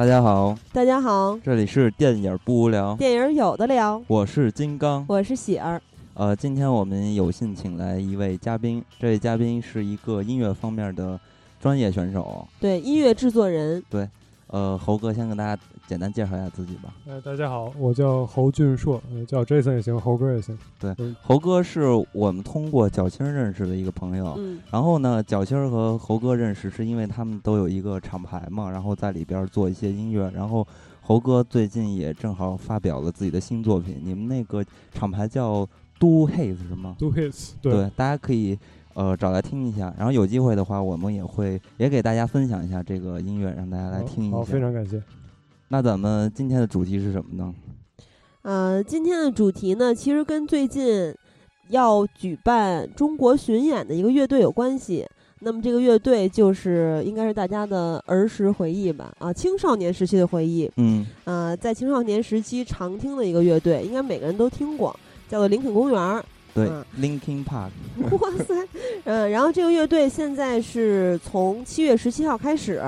大家好，大家好，这里是电影不无聊，电影有的聊，我是金刚，我是喜儿。呃，今天我们有幸请来一位嘉宾，这位嘉宾是一个音乐方面的专业选手，对，音乐制作人。对，呃，猴哥先跟大家简单介绍一下自己吧。呃，大家好，我叫侯俊硕，叫 Jason 也行，猴哥也行。对，猴哥是我们通过脚青认识的一个朋友。嗯。然后呢，脚青和猴哥认识是因为他们都有一个厂牌嘛，然后在里边做一些音乐。然后猴哥最近也正好发表了自己的新作品。你们那个厂牌叫？Do hits 是吗？Do hits 对，大家可以呃找来听一下。然后有机会的话，我们也会也给大家分享一下这个音乐，让大家来听一下。好，非常感谢。那咱们今天的主题是什么呢？呃，今天的主题呢，其实跟最近要举办中国巡演的一个乐队有关系。那么这个乐队就是应该是大家的儿时回忆吧？啊，青少年时期的回忆。嗯。呃，在青少年时期常听的一个乐队，应该每个人都听过。叫做林肯公园儿，对，Linkin Park。哇塞，嗯，然后这个乐队现在是从七月十七号开始，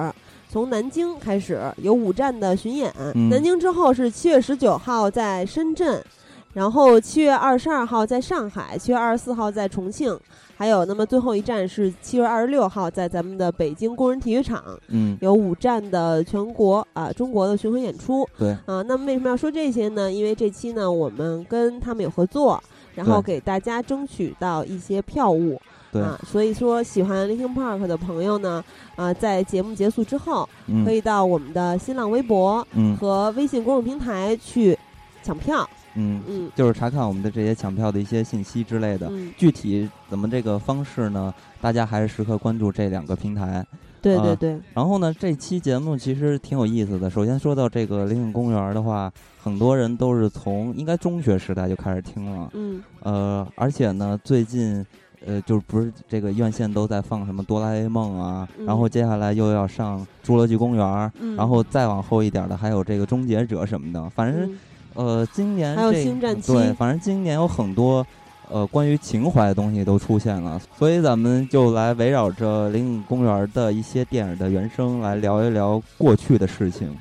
从南京开始有五站的巡演。南京之后是七月十九号在深圳，然后七月二十二号在上海，七月二十四号在重庆。还有，那么最后一站是七月二十六号，在咱们的北京工人体育场，嗯，有五站的全国啊中国的巡回演出，对啊。那么为什么要说这些呢？因为这期呢，我们跟他们有合作，然后给大家争取到一些票务，啊。所以说，喜欢 Linkin Park 的朋友呢，啊，在节目结束之后，可以到我们的新浪微博和微信公众平台去抢票。嗯嗯，就是查看我们的这些抢票的一些信息之类的。具体怎么这个方式呢？大家还是时刻关注这两个平台。对对对。然后呢，这期节目其实挺有意思的。首先说到这个林肯公园的话，很多人都是从应该中学时代就开始听了。嗯。呃，而且呢，最近呃，就是不是这个院线都在放什么哆啦 A 梦啊？然后接下来又要上侏罗纪公园，然后再往后一点的还有这个终结者什么的，反正。呃，今年还有星战七，对，反正今年有很多呃关于情怀的东西都出现了，所以咱们就来围绕着灵隐公园的一些电影的原声来聊一聊过去的事情。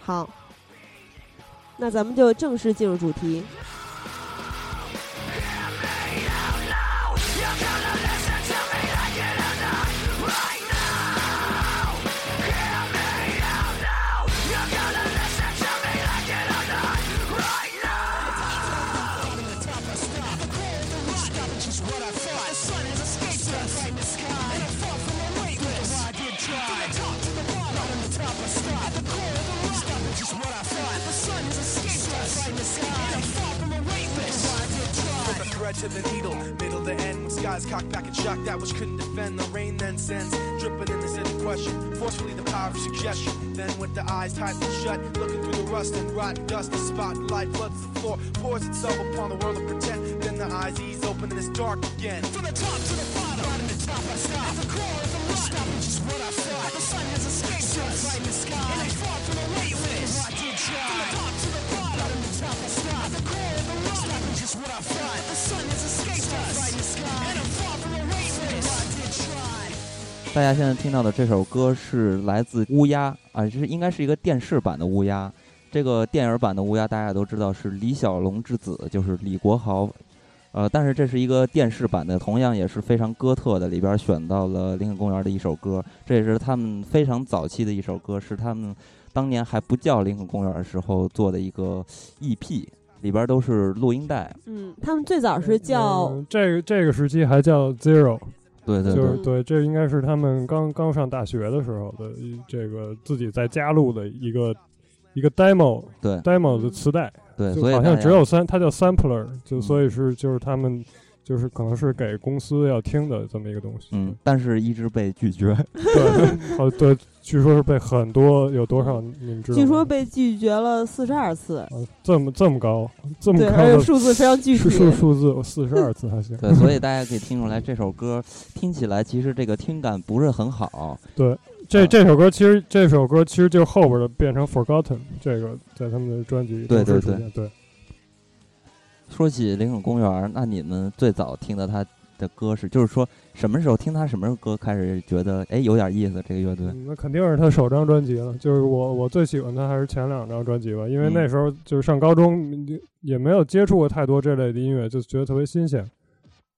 好，那咱们就正式进入主题。To the needle, middle to end. When skies cocked back and shocked that which couldn't defend. The rain then sends, dripping in the city question. Forcefully the power of suggestion. Then with the eyes tightly shut, looking through the rust and rotten dust, the spotlight floods the floor, pours itself upon the world of pretend. Then the eyes ease open and it's dark again. From the top to the bottom, in the top I stop. At the core of the rock, stopping just what I thought. The sun has escaped us, right in the sky. What I thought. The sun has escaped us. And I'm far from a rapist. 大家现在听到的这首歌是来自乌鸦啊，这是应该是一个电视版的乌鸦。这个电影版的乌鸦大家都知道是李小龙之子，就是李国豪。呃，但是这是一个电视版的，同样也是非常哥特的，里边选到了林肯公园的一首歌，这也是他们非常早期的一首歌，是他们当年还不叫林肯公园的时候做的一个 EP，里边都是录音带。嗯，他们最早是叫这个这个时期还叫 Zero，对对对，对，这应该是他们刚刚上大学的时候的这个自己在家录的一个一个 demo，对 demo 的磁带。对，所以好像只有三，它叫 sampler，就所以是就是他们就是可能是给公司要听的这么一个东西。嗯，但是一直被拒绝。对，好对，据说是被很多有多少你们知道？据说被拒绝了四十二次。这么这么高，这么高的数字非常具体。数数字四十二次还行。对，所以大家可以听出来，这首歌听起来其实这个听感不是很好。对。这这首歌其实这首歌其实就后边的变成 Forgotten，这个在他们的专辑对对对对。说起林肯公园，那你们最早听的他的歌是？就是说什么时候听他什么歌开始觉得哎有点意思？这个乐队？那肯定是他首张专辑了。就是我我最喜欢他还是前两张专辑吧，因为那时候就是上高中也没有接触过太多这类的音乐，就觉得特别新鲜。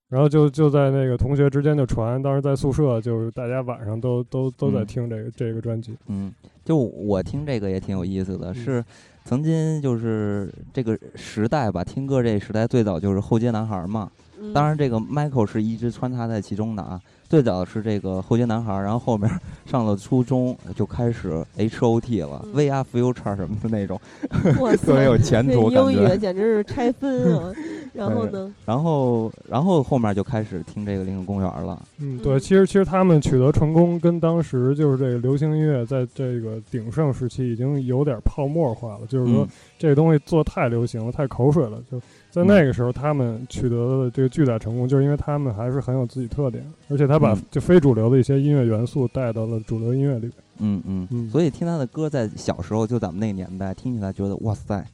然后就就在那个同学之间就传，当时在宿舍就是大家晚上都都都在听这个这个专辑。嗯，就我听这个也挺有意思的，是曾经就是这个时代吧，听歌这时代最早就是后街男孩嘛。当然，这个 Michael 是一直穿插在其中的啊。最早是这个后街男孩，然后后面 上了初中就开始 H O T 了，V R Future 什么的那种，特别有前途英语简直是拆分啊！然后呢？然后，然后后面就开始听这个林肯公园了。嗯，对，其实其实他们取得成功，跟当时就是这个流行音乐在这个鼎盛时期已经有点泡沫化了，就是说这个东西做太流行了，太口水了，就。在那个时候，他们取得的这个巨大成功，就是因为他们还是很有自己特点，而且他把就非主流的一些音乐元素带到了主流音乐里。嗯嗯嗯。所以听他的歌，在小时候就咱们那个年代听起来，觉得哇塞。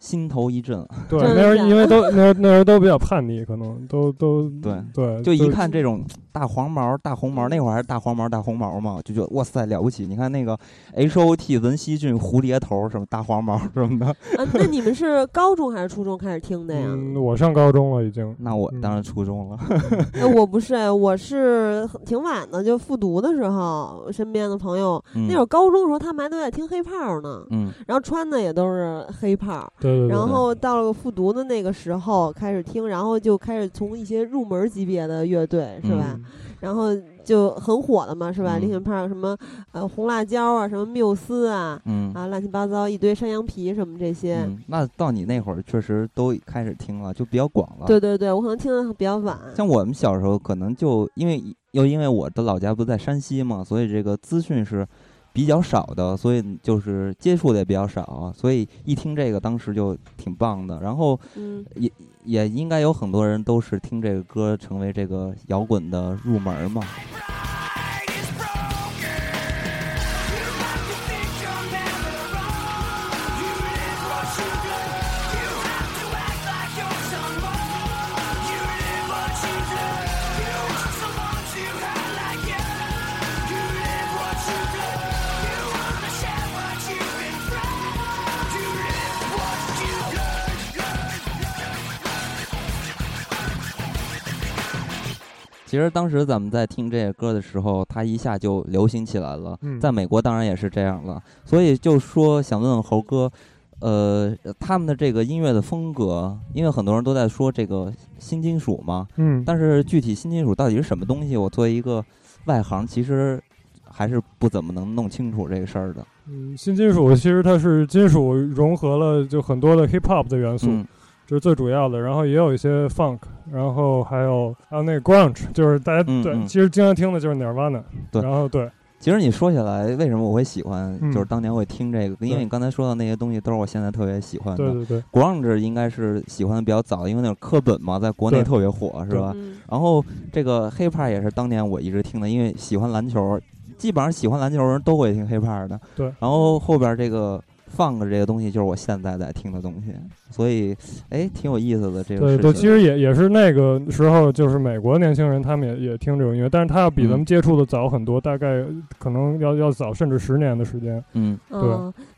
心头一震，对，那时候因为都那那时候都比较叛逆，可能都都对对，就一看这种大黄毛、大红毛，那会儿还是大黄毛、大红毛嘛，就觉得哇塞了不起！你看那个 H O T 文熙俊蝴蝶头什么大黄毛什么的。啊，那你们是高中还是初中开始听的呀？我上高中了已经。那我当然初中了。哎，我不是，我是挺晚的，就复读的时候，身边的朋友那会儿高中的时候，他们还都在听黑炮呢。嗯。然后穿的也都是黑炮。然后到了复读的那个时候开始听，然后就开始从一些入门级别的乐队是吧？然后就很火了嘛，是吧？林肯派什么呃红辣椒啊，什么缪斯啊，啊乱七八糟一堆山羊皮什么这些。那到你那会儿确实都开始听了，就比较广了。对对对，我可能听的比较晚。像我们小时候可能就因为又因为我的老家不在山西嘛，所以这个资讯是。比较少的，所以就是接触的也比较少，所以一听这个当时就挺棒的。然后，也也应该有很多人都是听这个歌成为这个摇滚的入门嘛。其实当时咱们在听这些歌的时候，它一下就流行起来了。在美国当然也是这样了。所以就说想问问猴哥，呃，他们的这个音乐的风格，因为很多人都在说这个新金属嘛。嗯。但是具体新金属到底是什么东西，我作为一个外行，其实还是不怎么能弄清楚这个事儿的。嗯，新金属其实它是金属融合了就很多的 hip hop 的元素。这是最主要的，然后也有一些 funk，然后还有还有那个 grunge，就是大家对，其实经常听的就是 Nirvana。对，然后对，其实你说起来，为什么我会喜欢，就是当年会听这个，因为你刚才说的那些东西都是我现在特别喜欢的。对对对，grunge 应该是喜欢的比较早，因为那种课本嘛，在国内特别火，是吧？然后这个 hip hop 也是当年我一直听的，因为喜欢篮球，基本上喜欢篮球人都会听 hip hop 的。对，然后后边这个。放个这个东西就是我现在在听的东西，所以哎，挺有意思的这个。对对，其实也也是那个时候，就是美国年轻人他们也也听这种音乐，但是他要比咱们接触的早很多，大概可能要要早甚至十年的时间。嗯，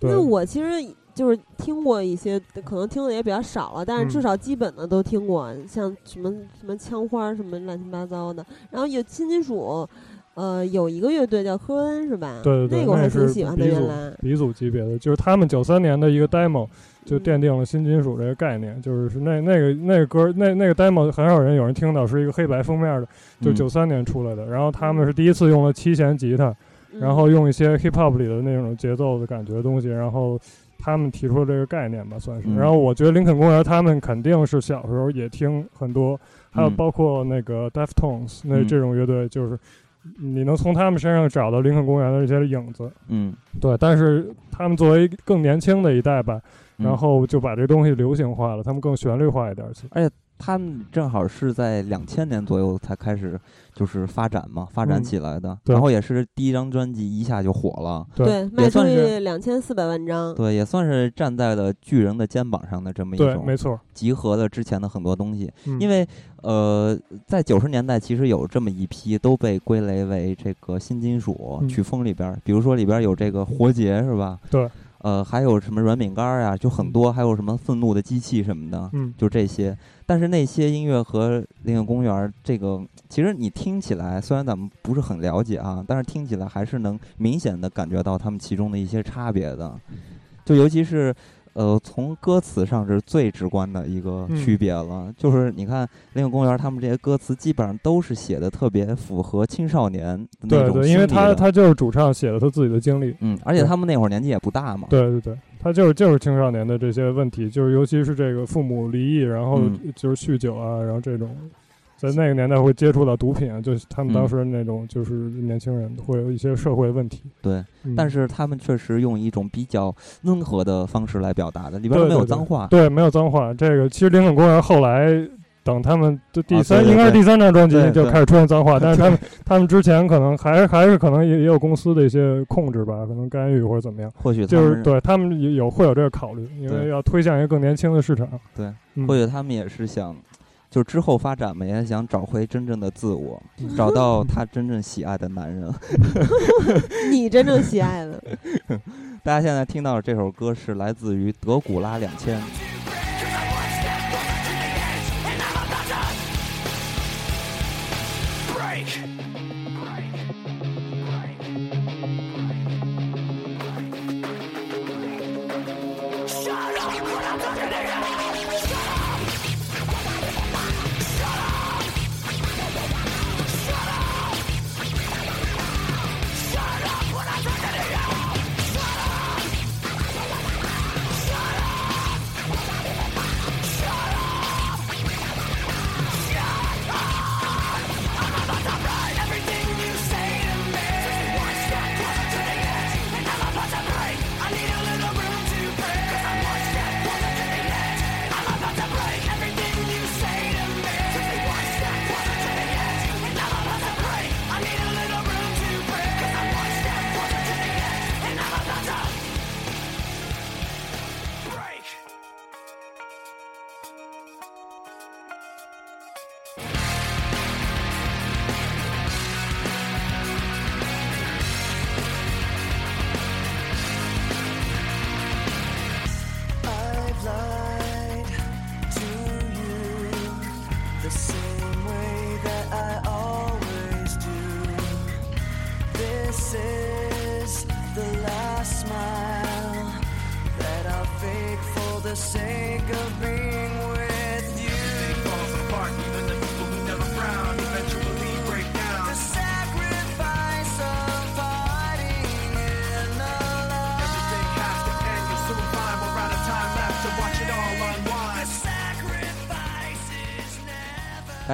对。因为我其实就是听过一些，可能听的也比较少了，但是至少基本的都听过，像什么什么枪花什么乱七八糟的，然后有新金属。呃，有一个乐队叫科恩，是吧？对对对，那个我还挺喜欢的。原来鼻祖级别的，就是他们九三年的一个 demo 就奠定了新金属这个概念，就是是那那个那个歌那那个 demo 很少人有人听到，是一个黑白封面的，就九三年出来的。然后他们是第一次用了七弦吉他，然后用一些 hip hop 里的那种节奏的感觉的东西，然后他们提出了这个概念吧，算是。然后我觉得林肯公园他们肯定是小时候也听很多，还有包括那个 Deftones 那这种乐队，就是。你能从他们身上找到林肯公园的一些影子，嗯，对。但是他们作为更年轻的一代吧，然后就把这东西流行化了，他们更旋律化一点。而且他们正好是在两千年左右才开始就是发展嘛，发展起来的。然后也是第一张专辑一下就火了，对，卖出去两千四百万张。对，也算是站在了巨人的肩膀上的这么一种，没错，集合了之前的很多东西。因为呃，在九十年代其实有这么一批都被归类为这个新金属曲风里边，比如说里边有这个活结是吧？对。呃，还有什么软饼干儿呀，就很多，还有什么愤怒的机器什么的，嗯，就这些。但是那些音乐和《那个公园》这个，其实你听起来，虽然咱们不是很了解啊，但是听起来还是能明显的感觉到他们其中的一些差别的，就尤其是。呃，从歌词上是最直观的一个区别了，就是你看《林肯公园》他们这些歌词基本上都是写的特别符合青少年对对，因为他他就是主唱写的他自己的经历，嗯，而且他们那会儿年纪也不大嘛，对对对，他就是就是青少年的这些问题，就是尤其是这个父母离异，然后就是酗酒啊，然后这种。在那个年代会接触到毒品，就是他们当时那种就是年轻人会有一些社会问题。对，但是他们确实用一种比较温和的方式来表达的，里边没有脏话。对，没有脏话。这个其实林肯公园后来等他们的第三，应该是第三张专辑就开始出现脏话，但是他们他们之前可能还还是可能也也有公司的一些控制吧，可能干预或者怎么样。或许就是对他们有会有这个考虑，因为要推向一个更年轻的市场。对，或许他们也是想。就是之后发展嘛，也想找回真正的自我，找 到他真正喜爱的男人。你真正喜爱的。大家现在听到的这首歌是来自于德古拉两千。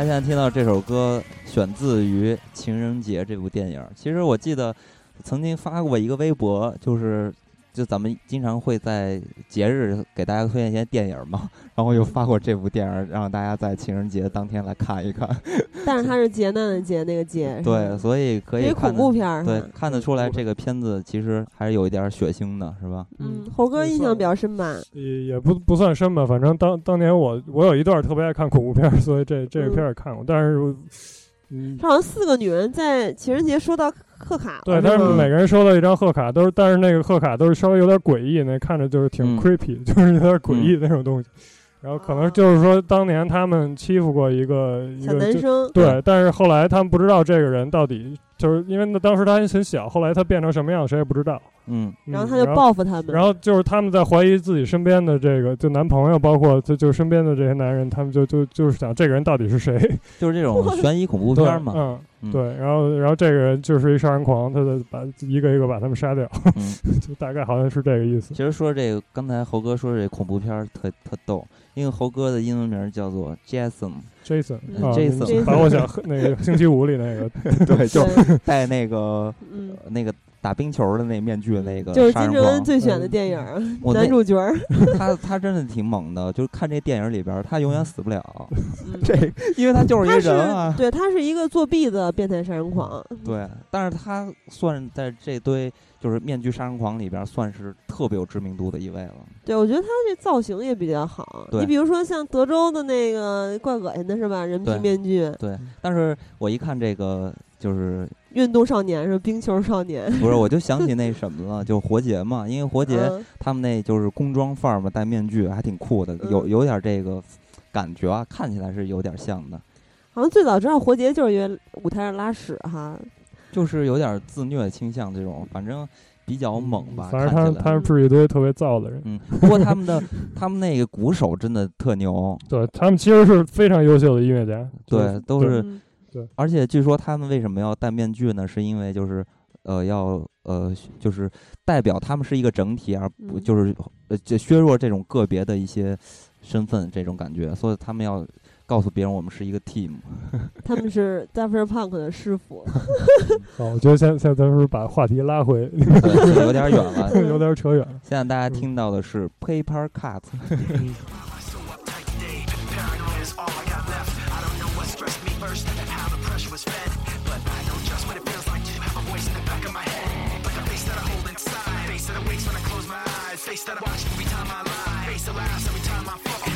现在听到这首歌，选自于《情人节》这部电影。其实我记得曾经发过一个微博，就是。就咱们经常会在节日给大家推荐一些电影嘛，然后又发过这部电影，让大家在情人节当天来看一看。但是它是劫难的劫，那个劫。对，所以可以恐怖片儿。对，看得出来这个片子其实还是有一点血腥的，是吧？嗯，猴哥印象比较深吧？也也不不算深吧，反正当当年我我有一段特别爱看恐怖片，所以这这个片儿也看过。但是，嗯，好像四个女人在情人节收到。贺卡对，但是每个人收到一张贺卡，都是，但是那个贺卡都是稍微有点诡异，那看着就是挺 creepy，就是有点诡异那种东西。然后可能就是说，当年他们欺负过一个一个男生，对，但是后来他们不知道这个人到底。就是因为那当时他还很小，后来他变成什么样，谁也不知道。嗯，然后他就报复他们。然后就是他们在怀疑自己身边的这个就男朋友，包括就就身边的这些男人，他们就就就是想这个人到底是谁？就是这种悬疑恐怖片嘛。嗯，对。然后然后这个人就是一杀人狂，他就把一个一个把他们杀掉。就大概好像是这个意思。其实说这个，刚才猴哥说这恐怖片特特逗，因为猴哥的英文名叫做 Jason。Jason，Jason，把我想那个星期五里那个，对，就带那个那个打冰球的那面具那个，就是金正恩最选的电影男主角。他他真的挺猛的，就是看这电影里边，他永远死不了。这，因为他就是一个人啊。对他是一个作弊的变态杀人狂。对，但是他算在这堆就是面具杀人狂里边，算是特别有知名度的一位了。对，我觉得他这造型也比较好。你比如说像德州的那个怪恶心的是吧？人皮面具。对，但是我一看这个。就是运动少年是冰球少年，不是我就想起那什么了，就活结嘛，因为活结他们那就是工装范儿嘛，戴面具还挺酷的，有有点这个感觉啊，看起来是有点像的。好像最早知道活结就是因为舞台上拉屎哈，就是有点自虐倾向这种，反正比较猛吧。反正他他是一堆特别燥的人。嗯，不过他们的 他们那个鼓手真的特牛，对他们其实是非常优秀的音乐家，对，都是。对，而且据说他们为什么要戴面具呢？是因为就是，呃，要呃，就是代表他们是一个整体，而不就是呃，削弱这种个别的一些身份这种感觉，所以他们要告诉别人我们是一个 team。他们是 Daft Punk 的师傅。好，我觉得现现在咱们把话题拉回，有点远了，有点扯远了。现在大家听到的是 Paper Cut。Face that I watch every time I lie. Face that laughs every time I fall.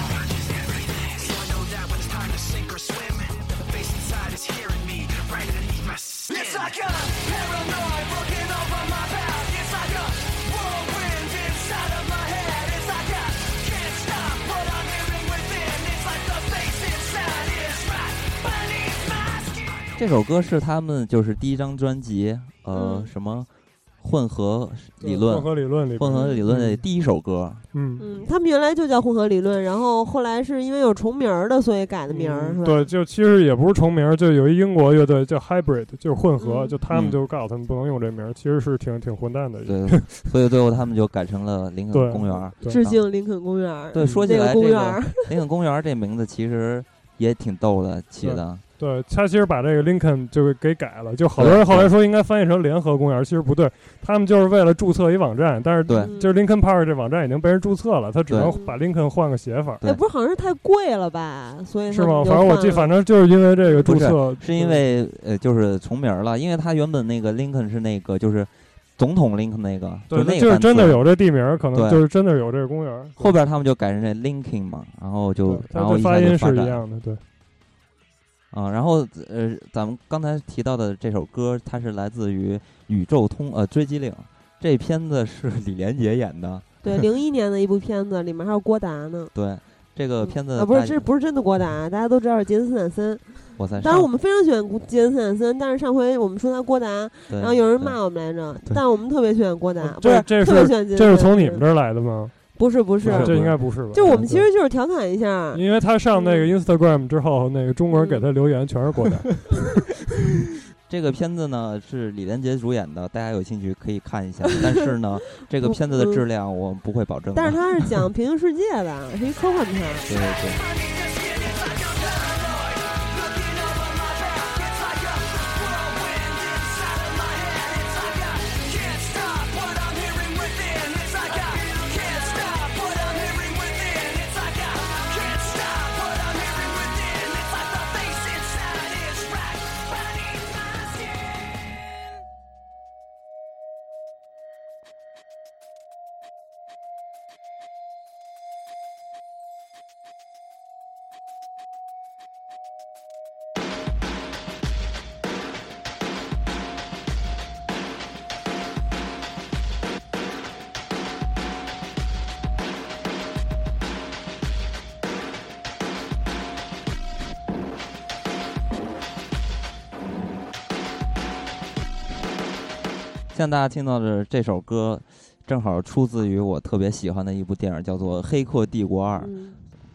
So I know that when it's time to sink or swim, the face inside is hearing me right underneath my skin. It's like a paranoid looking over my back. It's like a whirlwind inside of my head. It's like I can't stop what I'm hearing within. It's like the face inside is right beneath my skin. 这首歌是他们就是第一张专辑，呃，什么？混合理论，混合理论里，混合理论的第一首歌。嗯嗯，他们原来就叫混合理论，然后后来是因为有重名儿的，所以改的名儿，是吧？对，就其实也不是重名儿，就有一英国乐队叫 Hybrid，就是混合，就他们就告诉他们不能用这名儿，其实是挺挺混蛋的。对，所以最后他们就改成了林肯公园。致敬林肯公园。对，说起来这个林肯公园这名字其实也挺逗的起的。对他其实把这个 Lincoln 就给改了，就好多人后来说应该翻译成联合公园，其实不对，他们就是为了注册一网站，但是对，就是 Lincoln Park 这网站已经被人注册了，他只能把 Lincoln 换个写法。哎，不是好像是太贵了吧？所以是吗？反正我记，反正就是因为这个注册，是因为呃，就是重名了，因为他原本那个 Lincoln 是那个就是总统 Lincoln 那个，对，那就是真的有这地名，可能就是真的有这个公园。后边他们就改成这 Lincoln 嘛，然后就然后发音是一样的，对。啊，然后呃，咱们刚才提到的这首歌，它是来自于《宇宙通》呃《追击令》，这片子是李连杰演的。对，零一年的一部片子，里面还有郭达呢。对，这个片子啊，不是，这不是真的郭达，大家都知道是杰森斯坦森。我在。当然，我们非常喜欢杰森斯坦森，但是上回我们说他郭达，然后有人骂我们来着，但我们特别喜欢郭达，不是特别喜欢杰森。这是从你们这儿来的吗？不是不是，这应该不是吧？就我们其实就是调侃一下，因为他上那个 Instagram 之后，那个中国人给他留言全是国产。这个片子呢是李连杰主演的，大家有兴趣可以看一下。但是呢，这个片子的质量我们不会保证。但是他是讲平行世界的，是一科幻片。对对对。现在大家听到的这首歌，正好出自于我特别喜欢的一部电影，叫做《黑客帝国二》，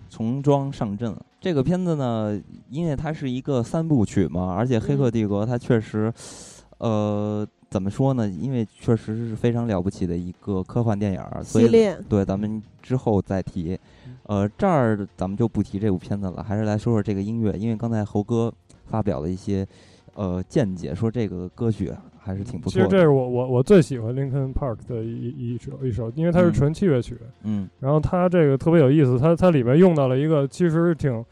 重装上阵。这个片子呢，因为它是一个三部曲嘛，而且《黑客帝国》它确实，呃，怎么说呢？因为确实是非常了不起的一个科幻电影，所以对咱们之后再提。呃，这儿咱们就不提这部片子了，还是来说说这个音乐，因为刚才猴哥发表了一些。呃见解，说这个歌曲还是挺不错。其实这是我我我最喜欢 Linkin Park 的一一首一首，因为它是纯器乐曲。嗯。然后它这个特别有意思，它它里面用到了一个其实挺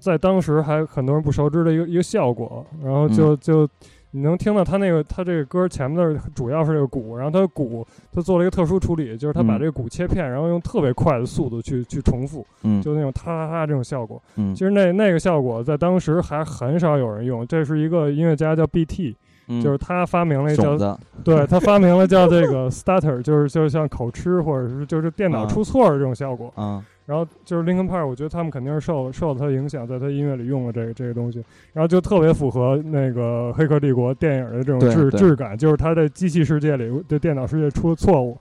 在当时还很多人不熟知的一个一个效果，然后就就。你能听到他那个，他这个歌前面的主要是这个鼓，然后他的鼓他做了一个特殊处理，就是他把这个鼓切片，然后用特别快的速度去去重复，嗯，就那种哒哒哒这种效果，嗯，其实那那个效果在当时还很少有人用，这是一个音乐家叫 B.T，就是他发明了叫，对他发明了叫这个 stutter，就是就是像口吃或者是就是电脑出错的这种效果，啊。然后就是 Linkin Park，我觉得他们肯定是受受了他的影响，在他音乐里用了这个这个东西，然后就特别符合那个《黑客帝国》电影的这种质质感，就是他在机器世界里对电脑世界出了错误，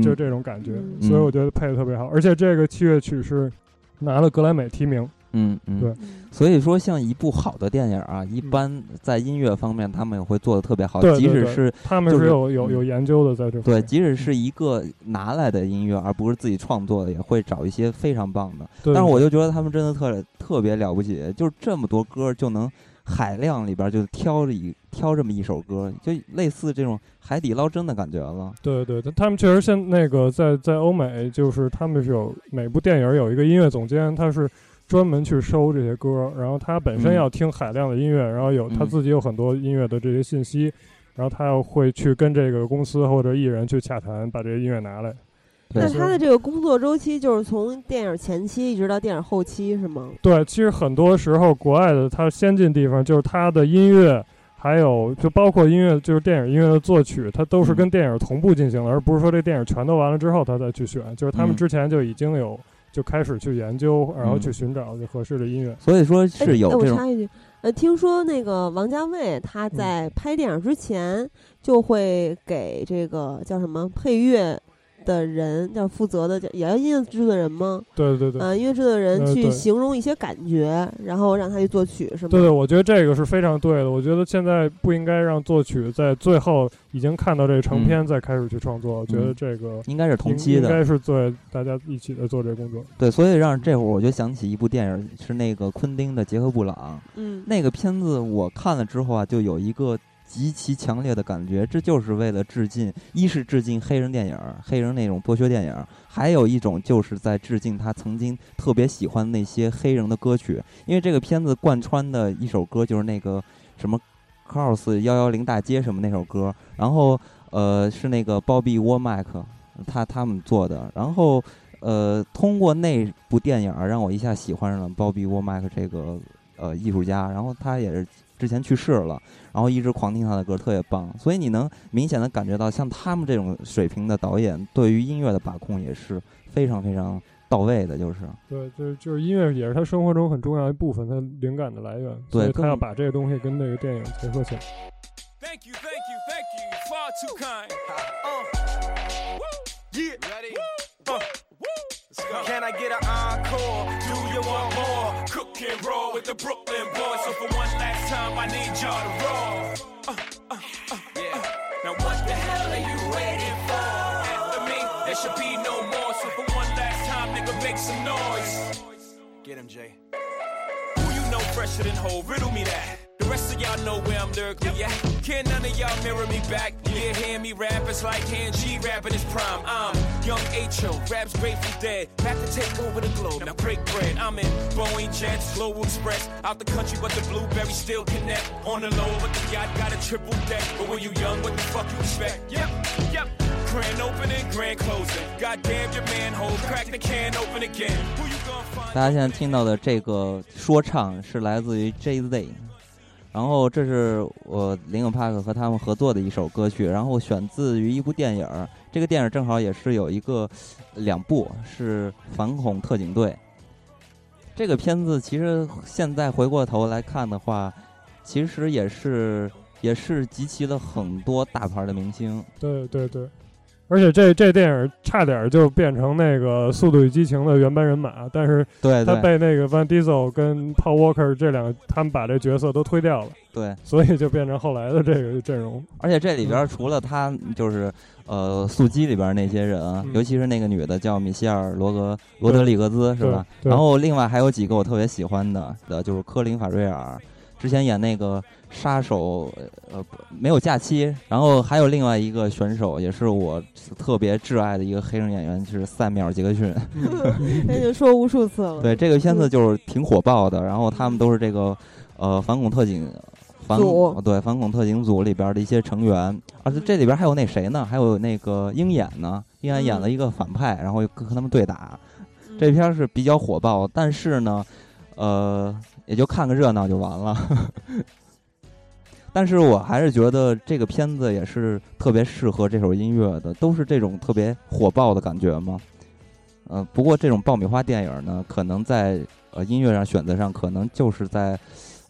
就这种感觉，所以我觉得配的特别好，而且这个器乐曲是拿了格莱美提名。嗯嗯，对，所以说像一部好的电影啊，一般在音乐方面他们也会做的特别好，即使是他们是有有有研究的在这。对，即使是一个拿来的音乐，而不是自己创作的，也会找一些非常棒的。但是我就觉得他们真的特特别了不起，就是这么多歌就能海量里边就挑着一挑这么一首歌，就类似这种海底捞针的感觉了。对对，他们确实现那个在在欧美，就是他们是有每部电影有一个音乐总监，他是。专门去收这些歌，然后他本身要听海量的音乐，然后有他自己有很多音乐的这些信息，然后他要会去跟这个公司或者艺人去洽谈，把这些音乐拿来。那他的这个工作周期就是从电影前期一直到电影后期是吗？对，其实很多时候国外的它先进地方就是它的音乐，还有就包括音乐，就是电影音乐的作曲，它都是跟电影同步进行的，而不是说这电影全都完了之后他再去选，就是他们之前就已经有。就开始去研究，然后去寻找合适的音乐。所以说是有这种。我插一句，呃，听说那个王家卫他在拍电影之前就会给这个叫什么配乐。的人叫负责的，叫也要音乐制作人吗？对对对，呃，音乐制作人去形容一些感觉，然后让他去作曲，是吗？对对，我觉得这个是非常对的。我觉得现在不应该让作曲在最后已经看到这个成片再开始去创作。我觉得这个应该是同期的，应该是做大家一起的做这个工作。对，所以让这会儿我就想起一部电影，是那个昆汀的《杰克布朗》。嗯，那个片子我看了之后啊，就有一个。极其强烈的感觉，这就是为了致敬，一是致敬黑人电影，黑人那种剥削电影，还有一种就是在致敬他曾经特别喜欢那些黑人的歌曲。因为这个片子贯穿的一首歌就是那个什么 Cross 幺幺零大街什么那首歌，然后呃是那个 Bobby Womack 他他们做的，然后呃通过那部电影让我一下喜欢上了 Bobby Womack 这个呃艺术家，然后他也是。之前去世了，然后一直狂听他的歌，特别棒。所以你能明显的感觉到，像他们这种水平的导演，对于音乐的把控也是非常非常到位的。就是对，就是就是音乐也是他生活中很重要一部分，他灵感的来源。对，他要把这个东西跟那个电影结合起来。Thank you, thank you, thank you. Far too kind. Yeah, ready. Can I get an encore? Do you want more? Cook and roll with the Brooklyn boys. So for one last time, I need y'all to roll. Uh, uh, uh, yeah. Now what the hell are you waiting for? After me, there should be no more. So for one last time, nigga, make some noise. Get him, Jay. Who you know fresher than whole? Riddle me that. The rest of y'all know where I'm lyrically at. Can none of y'all mirror me back? Yeah, hear me rap, it's like hand G rapping his prime. I'm young H.O., raps Grateful Dead. Back to take over the globe, now break bread. I'm in Boeing Jets, Global Express. Out the country, but the blueberry still connect. On the low, but the yacht got a triple deck. But when you young, what the fuck you expect? Yep, yep. Grand opening, grand closing. Goddamn your manhole, crack the can open again. Who you gonna find? 大家现在听到的这个说唱是来自于 Jay Z。 然后这是我林肯帕克和他们合作的一首歌曲，然后选自于一部电影。这个电影正好也是有一个两部，是《反恐特警队》。这个片子其实现在回过头来看的话，其实也是也是集齐了很多大牌的明星。对对对。而且这这电影差点就变成那个《速度与激情》的原班人马，但是对他被那个 Van Diesel 跟 Paul Walker 这两个他们把这角色都推掉了，对，所以就变成后来的这个阵容。而且这里边除了他，就是呃速激里边那些人，尤其是那个女的叫米歇尔·罗格罗德里格兹，是吧？然后另外还有几个我特别喜欢的，的就是科林·法瑞尔。之前演那个杀手，呃，没有假期。然后还有另外一个选手，也是我特别挚爱的一个黑人演员，就是塞缪尔·杰克逊。那就说无数次了。对这个片子就是挺火爆的。然后他们都是这个呃反恐特警反对反恐特警组里边的一些成员，而且这里边还有那谁呢？还有那个鹰眼呢？鹰眼演了一个反派，然后又跟他们对打。这片是比较火爆，但是呢，呃。也就看个热闹就完了，但是我还是觉得这个片子也是特别适合这首音乐的，都是这种特别火爆的感觉嘛。嗯，不过这种爆米花电影呢，可能在呃音乐上选择上，可能就是在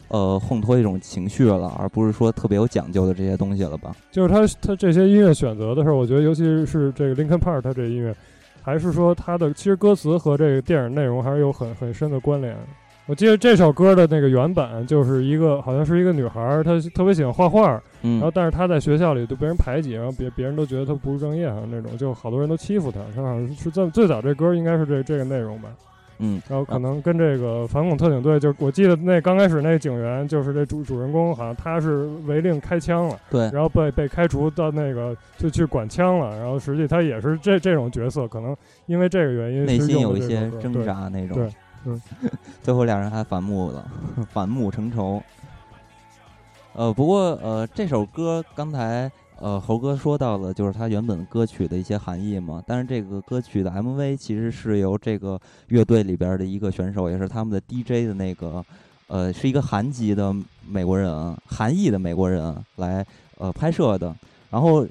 呃烘托一种情绪了，而不是说特别有讲究的这些东西了吧。就是他他这些音乐选择的时候，我觉得尤其是这个 Linkin Park 他这音乐，还是说他的其实歌词和这个电影内容还是有很很深的关联。我记得这首歌的那个原版就是一个，好像是一个女孩儿，她特别喜欢画画，然后但是她在学校里就被人排挤，然后别别人都觉得她不务正业，好像那种，就好多人都欺负她。她好像是最最早这歌应该是这这个内容吧，嗯，然后可能跟这个反恐特警队，就我记得那刚开始那警员就是这主主人公，好像他是违令开枪了，对，然后被被开除到那个就去管枪了，然后实际他也是这这种角色，可能因为这个原因内心有一些挣扎那种，对。嗯，最后两人还反目了，反目成仇。呃，不过呃，这首歌刚才呃猴哥说到了，就是他原本歌曲的一些含义嘛。但是这个歌曲的 MV 其实是由这个乐队里边的一个选手，也是他们的 DJ 的那个，呃，是一个韩籍的美国人，韩裔的美国人来呃拍摄的。然后，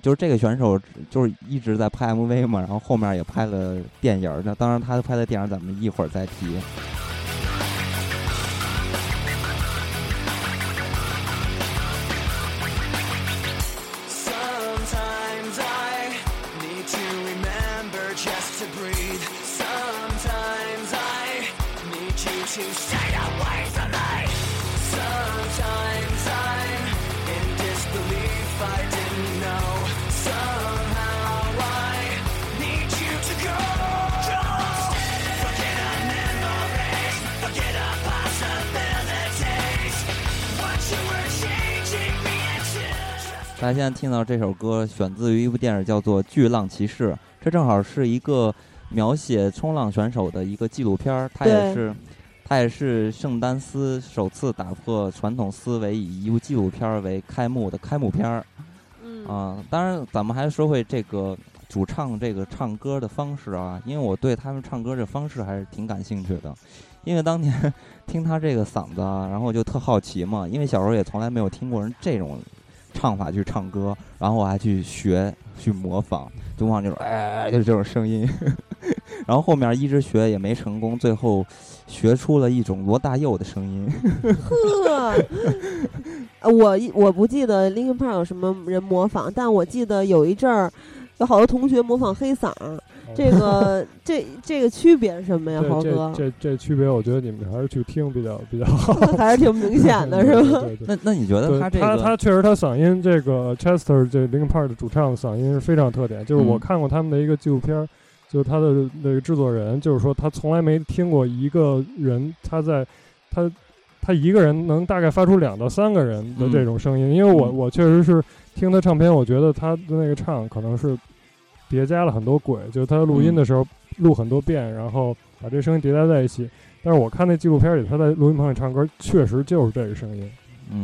就是这个选手就是一直在拍 MV 嘛，然后后面也拍了电影那当然，他拍的电影咱们一会儿再提。大家现在听到这首歌，选自于一部电影，叫做《巨浪骑士》。这正好是一个描写冲浪选手的一个纪录片儿。它也是，它也是圣丹斯首次打破传统思维，以一部纪录片儿为开幕的开幕片儿。嗯啊，当然，咱们还说回这个主唱这个唱歌的方式啊，因为我对他们唱歌这方式还是挺感兴趣的。因为当年 听他这个嗓子，然后就特好奇嘛，因为小时候也从来没有听过人这种。唱法去唱歌，然后我还去学去模仿，就模仿这种哎，就是这种声音。然后后面一直学也没成功，最后学出了一种罗大佑的声音。呵，我我不记得 Linkin Park 有什么人模仿，但我记得有一阵儿有好多同学模仿黑嗓。这个这这个区别是什么呀，豪哥？这这区别，我觉得你们还是去听比较比较 好，还是挺明显的，是吧？那那你觉得他这个？他他确实他嗓音，这个 Chester 这 Linkin Park 的主唱的嗓音是非常特点。就是我看过他们的一个纪录片，就是他的那个制作人，就是说他从来没听过一个人他在他他一个人能大概发出两到三个人的这种声音。因为我我确实是听他唱片，我觉得他的那个唱可能是。叠加了很多轨，就是他录音的时候录很多遍，然后把这声音叠加在一起。但是我看那纪录片里，他在录音棚里唱歌，确实就是这个声音。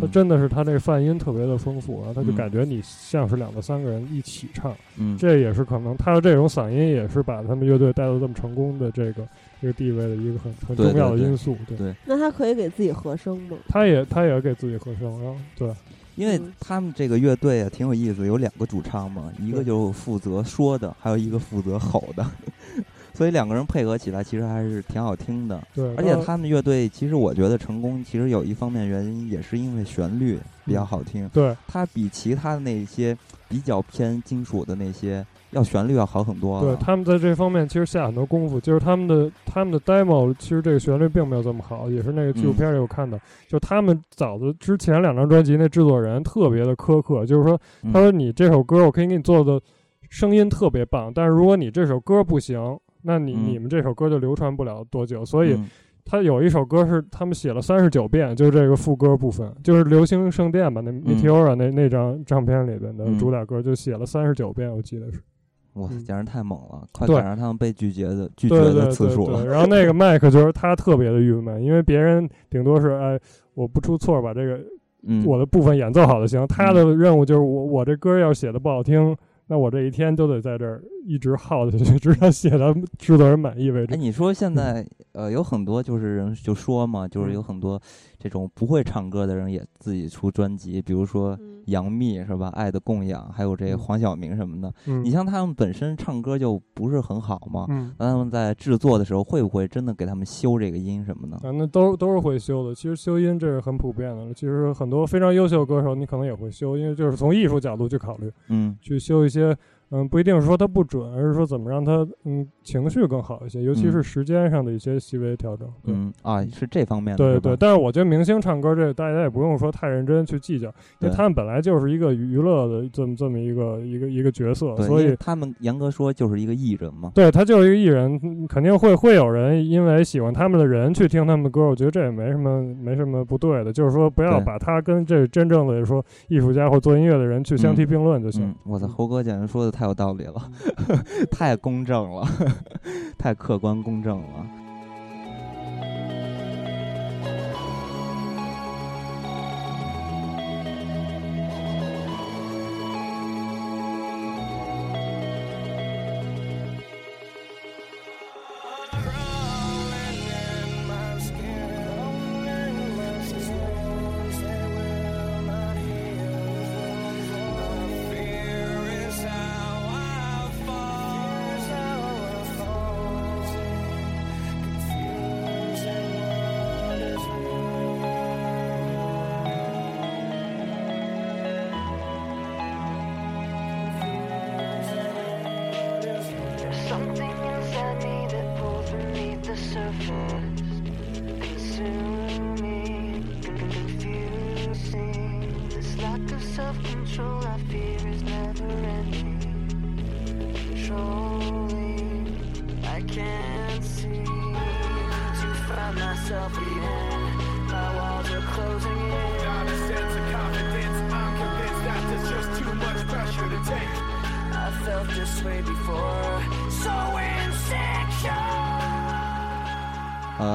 他真的是他那个泛音特别的丰富，然后他就感觉你像是两到三个人一起唱。嗯，这也是可能他的这种嗓音也是把他们乐队带到这么成功的这个这个地位的一个很很重要的因素。对，那他可以给自己和声吗？他也他也给自己和声，然后对。因为他们这个乐队啊挺有意思，有两个主唱嘛，一个就负责说的，还有一个负责吼的，所以两个人配合起来其实还是挺好听的。对，而且他们乐队其实我觉得成功，其实有一方面原因也是因为旋律比较好听。对，它比其他的那些比较偏金属的那些。要旋律要好很多。对，他们在这方面其实下很多功夫。就是他们的他们的 demo，其实这个旋律并没有这么好，也是那个纪录片里有看到。就他们早的之前两张专辑，那制作人特别的苛刻，就是说，他说你这首歌我可以给你做的声音特别棒，但是如果你这首歌不行，那你你们这首歌就流传不了多久。所以。他有一首歌是他们写了三十九遍，就是这个副歌部分，就是《流星圣殿》吧，那 Meteora 那那张唱片里边的主打歌就写了三十九遍，我记得是。哇，简直太猛了！快赶上他们被拒绝的拒绝的次数了。然后那个麦克就是他特别的郁闷，因为别人顶多是哎，我不出错把这个我的部分演奏好就行。他的任务就是我我这歌要写的不好听，那我这一天都得在这儿一直耗下去，直到写到制作人满意为止。哎，你说现在呃有很多就是人就说嘛，就是有很多。这种不会唱歌的人也自己出专辑，比如说杨幂是吧？爱的供养，还有这黄晓明什么的。你像他们本身唱歌就不是很好嘛，那他们在制作的时候会不会真的给他们修这个音什么的？啊，那都都是会修的。其实修音这是很普遍的。其实很多非常优秀歌手，你可能也会修，因为就是从艺术角度去考虑，嗯，去修一些。嗯，不一定是说它不准，而是说怎么让它嗯情绪更好一些，尤其是时间上的一些细微调整。嗯啊，是这方面的。对对，但是我觉得明星唱歌这大家也不用说太认真去计较，因为他们本来就是一个娱乐的这么这么一个一个一个角色，所以他们严格说就是一个艺人嘛。对他就是一个艺人，肯定会会有人因为喜欢他们的人去听他们的歌，我觉得这也没什么没什么不对的，就是说不要把他跟这真正的说艺术家或做音乐的人去相提并论就行。我操，猴哥简直说的太有道理了。太公正了，太客观公正了。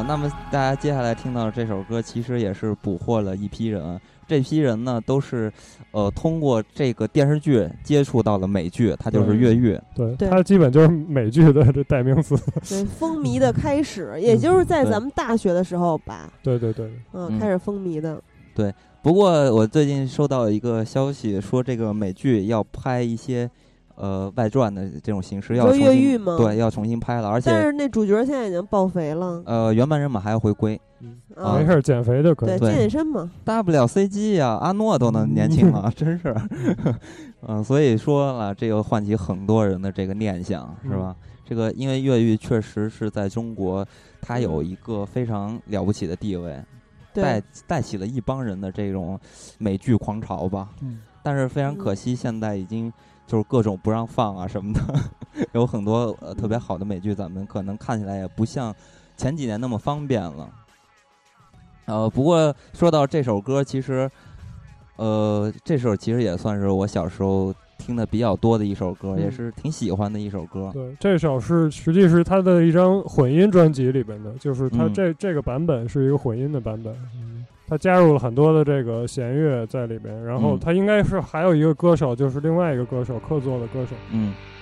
呃，那么大家接下来听到的这首歌，其实也是捕获了一批人。这批人呢，都是呃通过这个电视剧接触到了美剧，它就是越狱。对，它基本就是美剧的这代名词。对，风靡的开始，也就是在咱们大学的时候吧。对对对。嗯，开始风靡的。对，不过我最近收到一个消息，说这个美剧要拍一些。呃，外传的这种形式要重新对，要重新拍了，而且但是那主角现在已经爆肥了。呃，原班人马还要回归，没事减肥就可以，健健身嘛。大不了 CG 呀，阿诺都能年轻了，真是。嗯，所以说了，这个唤起很多人的这个念想，是吧？这个因为越狱确实是在中国，它有一个非常了不起的地位，带带起了一帮人的这种美剧狂潮吧。嗯。但是非常可惜，现在已经。就是各种不让放啊什么的，有很多呃特别好的美剧，咱们可能看起来也不像前几年那么方便了。呃，不过说到这首歌，其实呃这首其实也算是我小时候听的比较多的一首歌，也是挺喜欢的一首歌。对，这首是实际是他的一张混音专辑里边的，就是他这这个版本是一个混音的版本。他加入了很多的这个弦乐在里边，然后他应该是还有一个歌手，就是另外一个歌手客座的歌手。嗯。大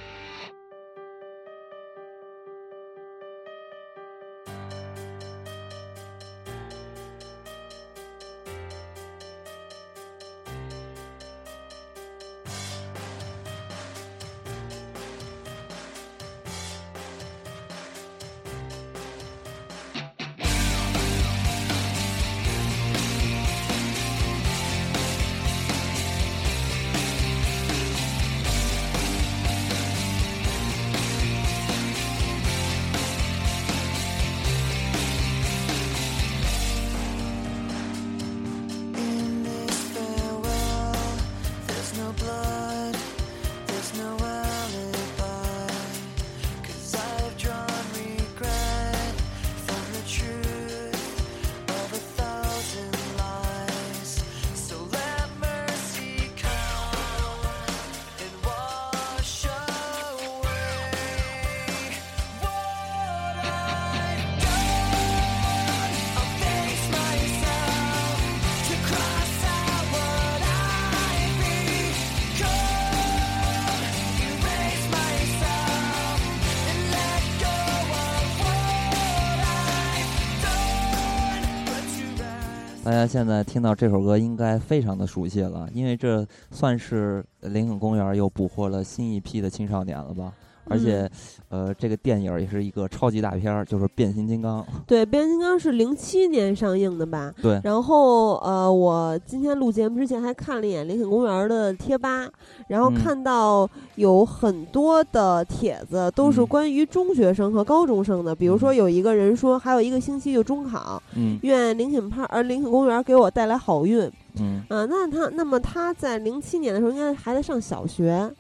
现在听到这首歌应该非常的熟悉了，因为这算是林肯公园又捕获了新一批的青少年了吧。而且，呃，这个电影也是一个超级大片儿，就是《变形金刚》。对，《变形金刚》是零七年上映的吧？对。然后，呃，我今天录节目之前还看了一眼林肯公园的贴吧，然后看到有很多的帖子都是关于中学生和高中生的。比如说，有一个人说，还有一个星期就中考，嗯，愿林肯派呃林肯公园给我带来好运，嗯啊，那他那么他在零七年的时候应该还在上小学。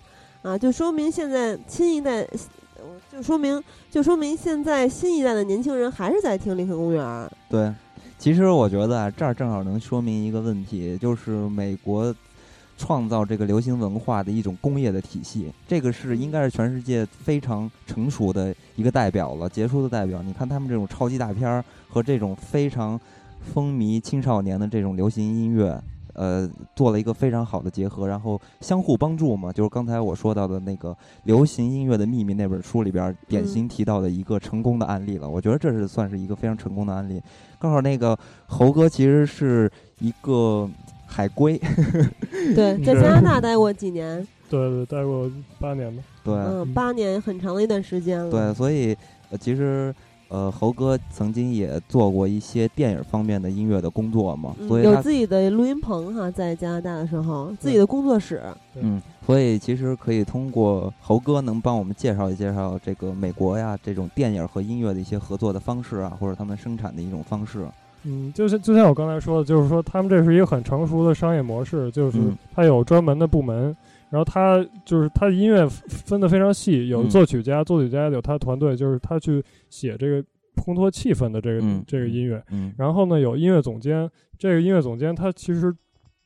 啊，就说明现在新一代，就说明就说明现在新一代的年轻人还是在听林肯公园。对，其实我觉得啊，这儿正好能说明一个问题，就是美国创造这个流行文化的一种工业的体系，这个是应该是全世界非常成熟的一个代表了，杰出的代表。你看他们这种超级大片儿和这种非常风靡青少年的这种流行音乐。呃，做了一个非常好的结合，然后相互帮助嘛，就是刚才我说到的那个《流行音乐的秘密》那本书里边典型提到的一个成功的案例了。我觉得这是算是一个非常成功的案例。刚好那个猴哥其实是一个海归，对，在加拿大待过几年，对对，待过八年吧，对，嗯，八年很长的一段时间了。对，所以其实。呃，猴哥曾经也做过一些电影方面的音乐的工作嘛，所以有自己的录音棚哈，在加拿大的时候，自己的工作室。嗯，所以其实可以通过猴哥能帮我们介绍介绍这个美国呀这种电影和音乐的一些合作的方式啊，或者他们生产的一种方式。嗯，就是就像我刚才说的，就是说他们这是一个很成熟的商业模式，就是它有专门的部门。然后他就是他的音乐分的非常细，有作曲家，作曲家有他的团队，就是他去写这个烘托气氛的这个这个音乐。然后呢，有音乐总监，这个音乐总监他其实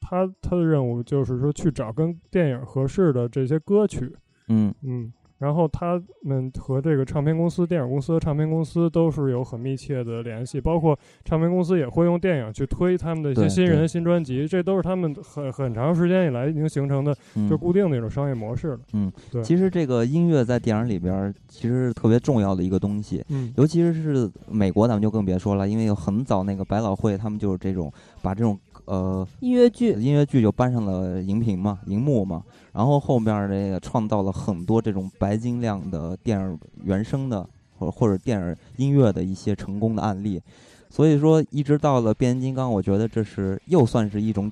他他的任务就是说去找跟电影合适的这些歌曲。嗯嗯。然后他们和这个唱片公司、电影公司、唱片公司都是有很密切的联系，包括唱片公司也会用电影去推他们的一些新人、新专辑，这都是他们很很长时间以来已经形成的就固定的一种商业模式了。嗯，对。其实这个音乐在电影里边其实是特别重要的一个东西，嗯，尤其是美国，咱们就更别说了，因为有很早那个百老汇，他们就是这种把这种呃音乐剧音乐剧就搬上了荧屏嘛、荧幕嘛。然后后面这个创造了很多这种白金量的电影原声的，或或者电影音乐的一些成功的案例，所以说一直到了变形金刚，我觉得这是又算是一种，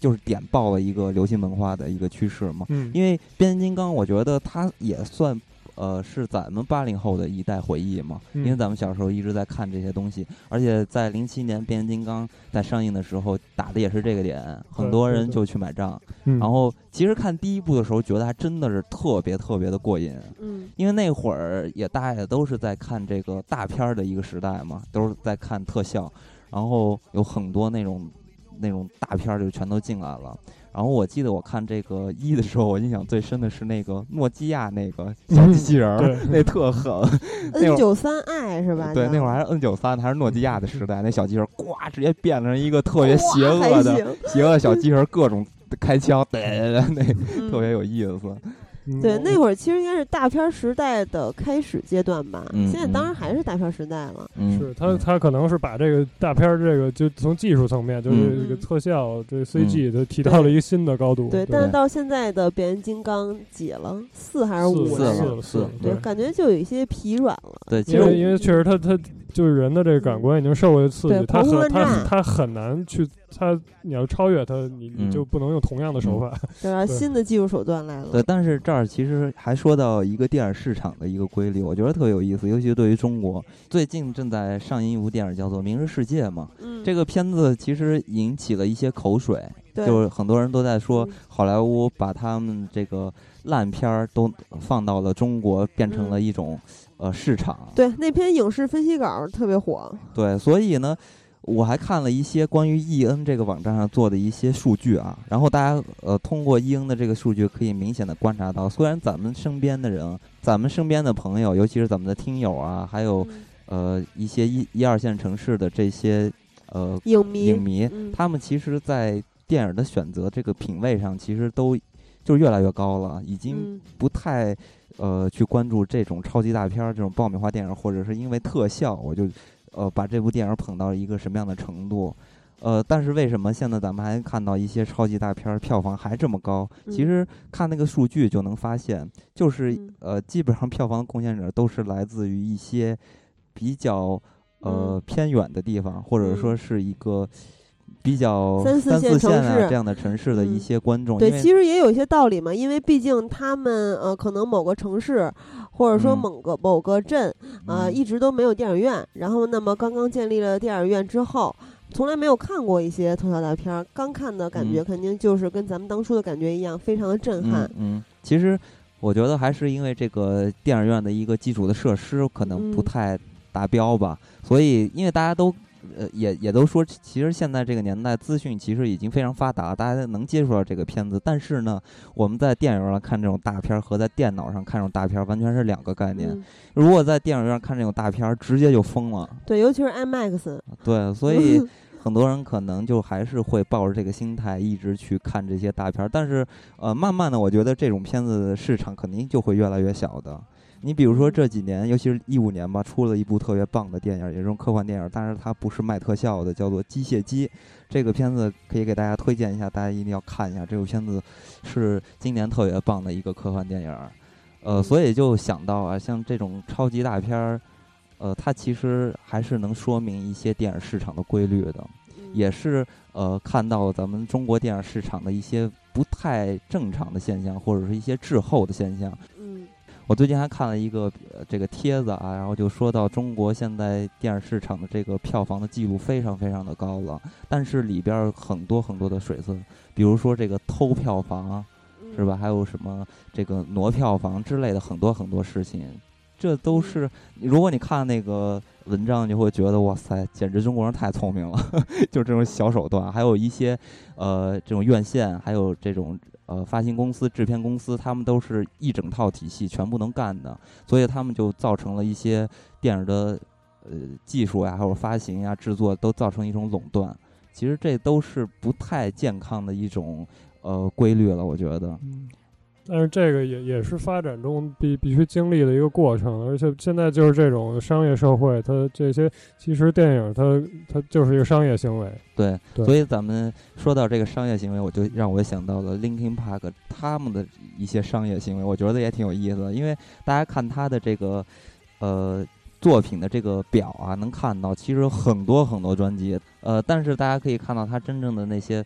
就是点爆了一个流行文化的一个趋势嘛。嗯，因为变形金刚，我觉得它也算。呃，是咱们八零后的一代回忆嘛？因为咱们小时候一直在看这些东西，而且在零七年变形金刚在上映的时候打的也是这个点，很多人就去买账。然后其实看第一部的时候，觉得还真的是特别特别的过瘾。嗯，因为那会儿也大家都是在看这个大片儿的一个时代嘛，都是在看特效，然后有很多那种那种大片儿就全都进来了。然后我记得我看这个一的时候，我印象最深的是那个诺基亚那个小机器人儿，那特狠。N 九三 I 是吧？对，那会儿还是 N 九三，还是诺基亚的时代。那小机器人呱直接变成一个特别邪恶的邪恶小机器人，各种开枪，那特别有意思。对，那会儿其实应该是大片时代的开始阶段吧。现在当然还是大片时代了。是他，他可能是把这个大片这个就从技术层面，就是这个特效、这 CG，他提到了一个新的高度。对，但是到现在的变形金刚几了？四还是五？四了，四。对，感觉就有一些疲软了。对，因为因为确实他他。就是人的这个感官已经受过刺激，他很他他很难去他你要超越他，你你就不能用同样的手法，对新的技术手段来了。对，但是这儿其实还说到一个电影市场的一个规律，我觉得特别有意思，尤其对于中国，最近正在上映一部电影叫做《明日世界》嘛。嗯。这个片子其实引起了一些口水，就是很多人都在说好莱坞把他们这个烂片儿都放到了中国，变成了一种。呃，市场对那篇影视分析稿特别火。对，所以呢，我还看了一些关于 E N 这个网站上做的一些数据啊。然后大家呃，通过 E N 的这个数据，可以明显的观察到，虽然咱们身边的人，咱们身边的朋友，尤其是咱们的听友啊，还有呃一些一一二线城市的这些呃影迷，影迷，他们其实，在电影的选择这个品味上，其实都就越来越高了，已经不太。呃，去关注这种超级大片儿，这种爆米花电影，或者是因为特效，我就，呃，把这部电影捧到一个什么样的程度？呃，但是为什么现在咱们还看到一些超级大片儿票房还这么高？其实看那个数据就能发现，就是呃，基本上票房的贡献者都是来自于一些比较呃偏远的地方，或者说是一个。比较三四线城市这样的城市的一些观众，对，其实也有一些道理嘛，因为毕竟他们呃，可能某个城市或者说某个某个镇啊，一直都没有电影院，然后那么刚刚建立了电影院之后，从来没有看过一些特效大片儿，刚看的感觉肯定就是跟咱们当初的感觉一样，非常的震撼。嗯，其实我觉得还是因为这个电影院的一个基础的设施可能不太达标吧，所以因为大家都。呃，也也都说，其实现在这个年代，资讯其实已经非常发达，大家能接触到这个片子。但是呢，我们在电影院看这种大片和在电脑上看这种大片完全是两个概念。如果在电影院看这种大片，直接就疯了。对，尤其是 IMAX。对，所以 很多人可能就还是会抱着这个心态一直去看这些大片。但是，呃，慢慢的，我觉得这种片子的市场肯定就会越来越小的。你比如说这几年，尤其是一五年吧，出了一部特别棒的电影，也是种科幻电影，但是它不是卖特效的，叫做《机械姬》。这个片子可以给大家推荐一下，大家一定要看一下。这部片子是今年特别棒的一个科幻电影，呃，所以就想到啊，像这种超级大片儿，呃，它其实还是能说明一些电影市场的规律的，也是呃看到咱们中国电影市场的一些不太正常的现象，或者是一些滞后的现象。我最近还看了一个这个帖子啊，然后就说到中国现在电影市场的这个票房的记录非常非常的高了，但是里边很多很多的水分，比如说这个偷票房，是吧？还有什么这个挪票房之类的很多很多事情，这都是如果你看那个文章，你会觉得哇塞，简直中国人太聪明了，就这种小手段，还有一些呃这种院线，还有这种。呃，发行公司、制片公司，他们都是一整套体系，全部能干的，所以他们就造成了一些电影的呃技术呀，还有发行呀、制作都造成一种垄断。其实这都是不太健康的一种呃规律了，我觉得。但是这个也也是发展中必必须经历的一个过程，而且现在就是这种商业社会，它这些其实电影它它就是一个商业行为。对，所以咱们说到这个商业行为，我就让我想到了 Linkin Park 他们的一些商业行为，我觉得也挺有意思的。因为大家看他的这个呃作品的这个表啊，能看到其实很多很多专辑，呃，但是大家可以看到他真正的那些。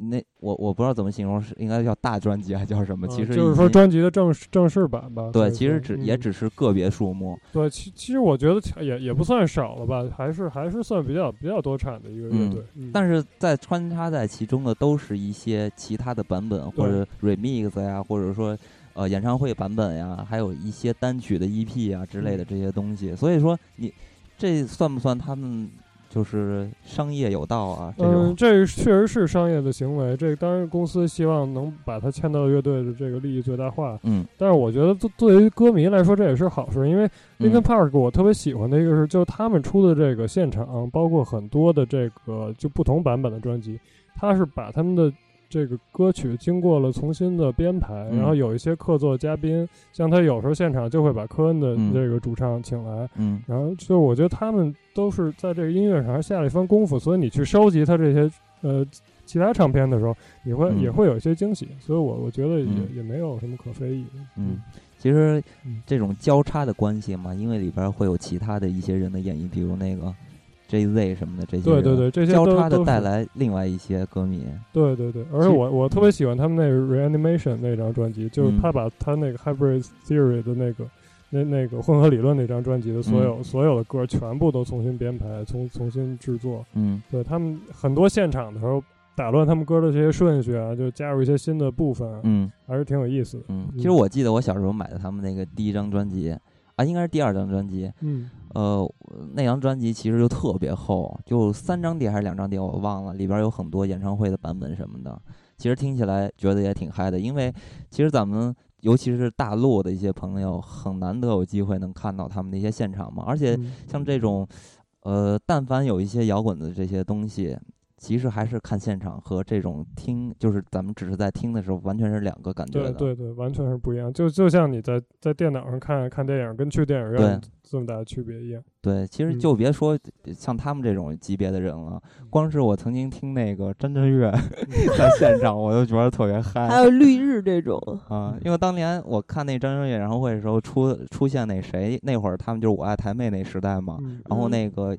那我我不知道怎么形容，是应该叫大专辑还叫什么？其实就是说专辑的正正式版吧。对，其实只也只是个别数目。对，其其实我觉得也也不算少了吧，还是还是算比较比较多产的一个乐队。但是在穿插在其中的都是一些其他的版本或者 remix 呀，或者说呃演唱会版本呀，还有一些单曲的 EP 啊之类的这些东西。所以说你这算不算他们？就是商业有道啊，嗯，这确实是商业的行为。这当然公司希望能把它签到乐队的这个利益最大化。嗯，但是我觉得作作为歌迷来说，这也是好事，因为 Linkin Park 我特别喜欢的一个是，就他们出的这个现场，包括很多的这个就不同版本的专辑，他是把他们的。这个歌曲经过了重新的编排，然后有一些客座嘉宾，像他有时候现场就会把科恩的这个主唱请来，嗯，然后就我觉得他们都是在这个音乐上还下了一番功夫，所以你去收集他这些呃其他唱片的时候，你会也会有一些惊喜，所以我我觉得也也没有什么可非议的。嗯，其实这种交叉的关系嘛，因为里边会有其他的一些人的演绎，比如那个。JZ 什么的这些，对对对，这些交叉的带来另外一些歌迷。对对对，而且我我特别喜欢他们那个 Reanimation 那张专辑，就是他把他那个 Hybrid Theory 的那个那那个混合理论那张专辑的所有所有的歌全部都重新编排，重重新制作。嗯，对他们很多现场的时候打乱他们歌的这些顺序啊，就加入一些新的部分。嗯，还是挺有意思的。嗯，其实我记得我小时候买的他们那个第一张专辑。啊，应该是第二张专辑。嗯，呃，那张专辑其实就特别厚，就三张碟还是两张碟，我忘了。里边有很多演唱会的版本什么的，其实听起来觉得也挺嗨的。因为其实咱们尤其是大陆的一些朋友，很难得有机会能看到他们的一些现场嘛。而且像这种，呃，但凡有一些摇滚的这些东西，其实还是看现场和这种听，就是咱们只是在听的时候，完全是两个感觉对对对，完全是不一样。就就像你在在电脑上看看电影，跟去电影院这么大的区别一样。对，其实就别说像他们这种级别的人了，光是我曾经听那个张震岳 在现场，我就觉得特别嗨。还有绿日这种啊，因为当年我看那张震岳演唱会的时候，出出现那谁，那会儿他们就是我爱台妹那时代嘛，然后那个。啊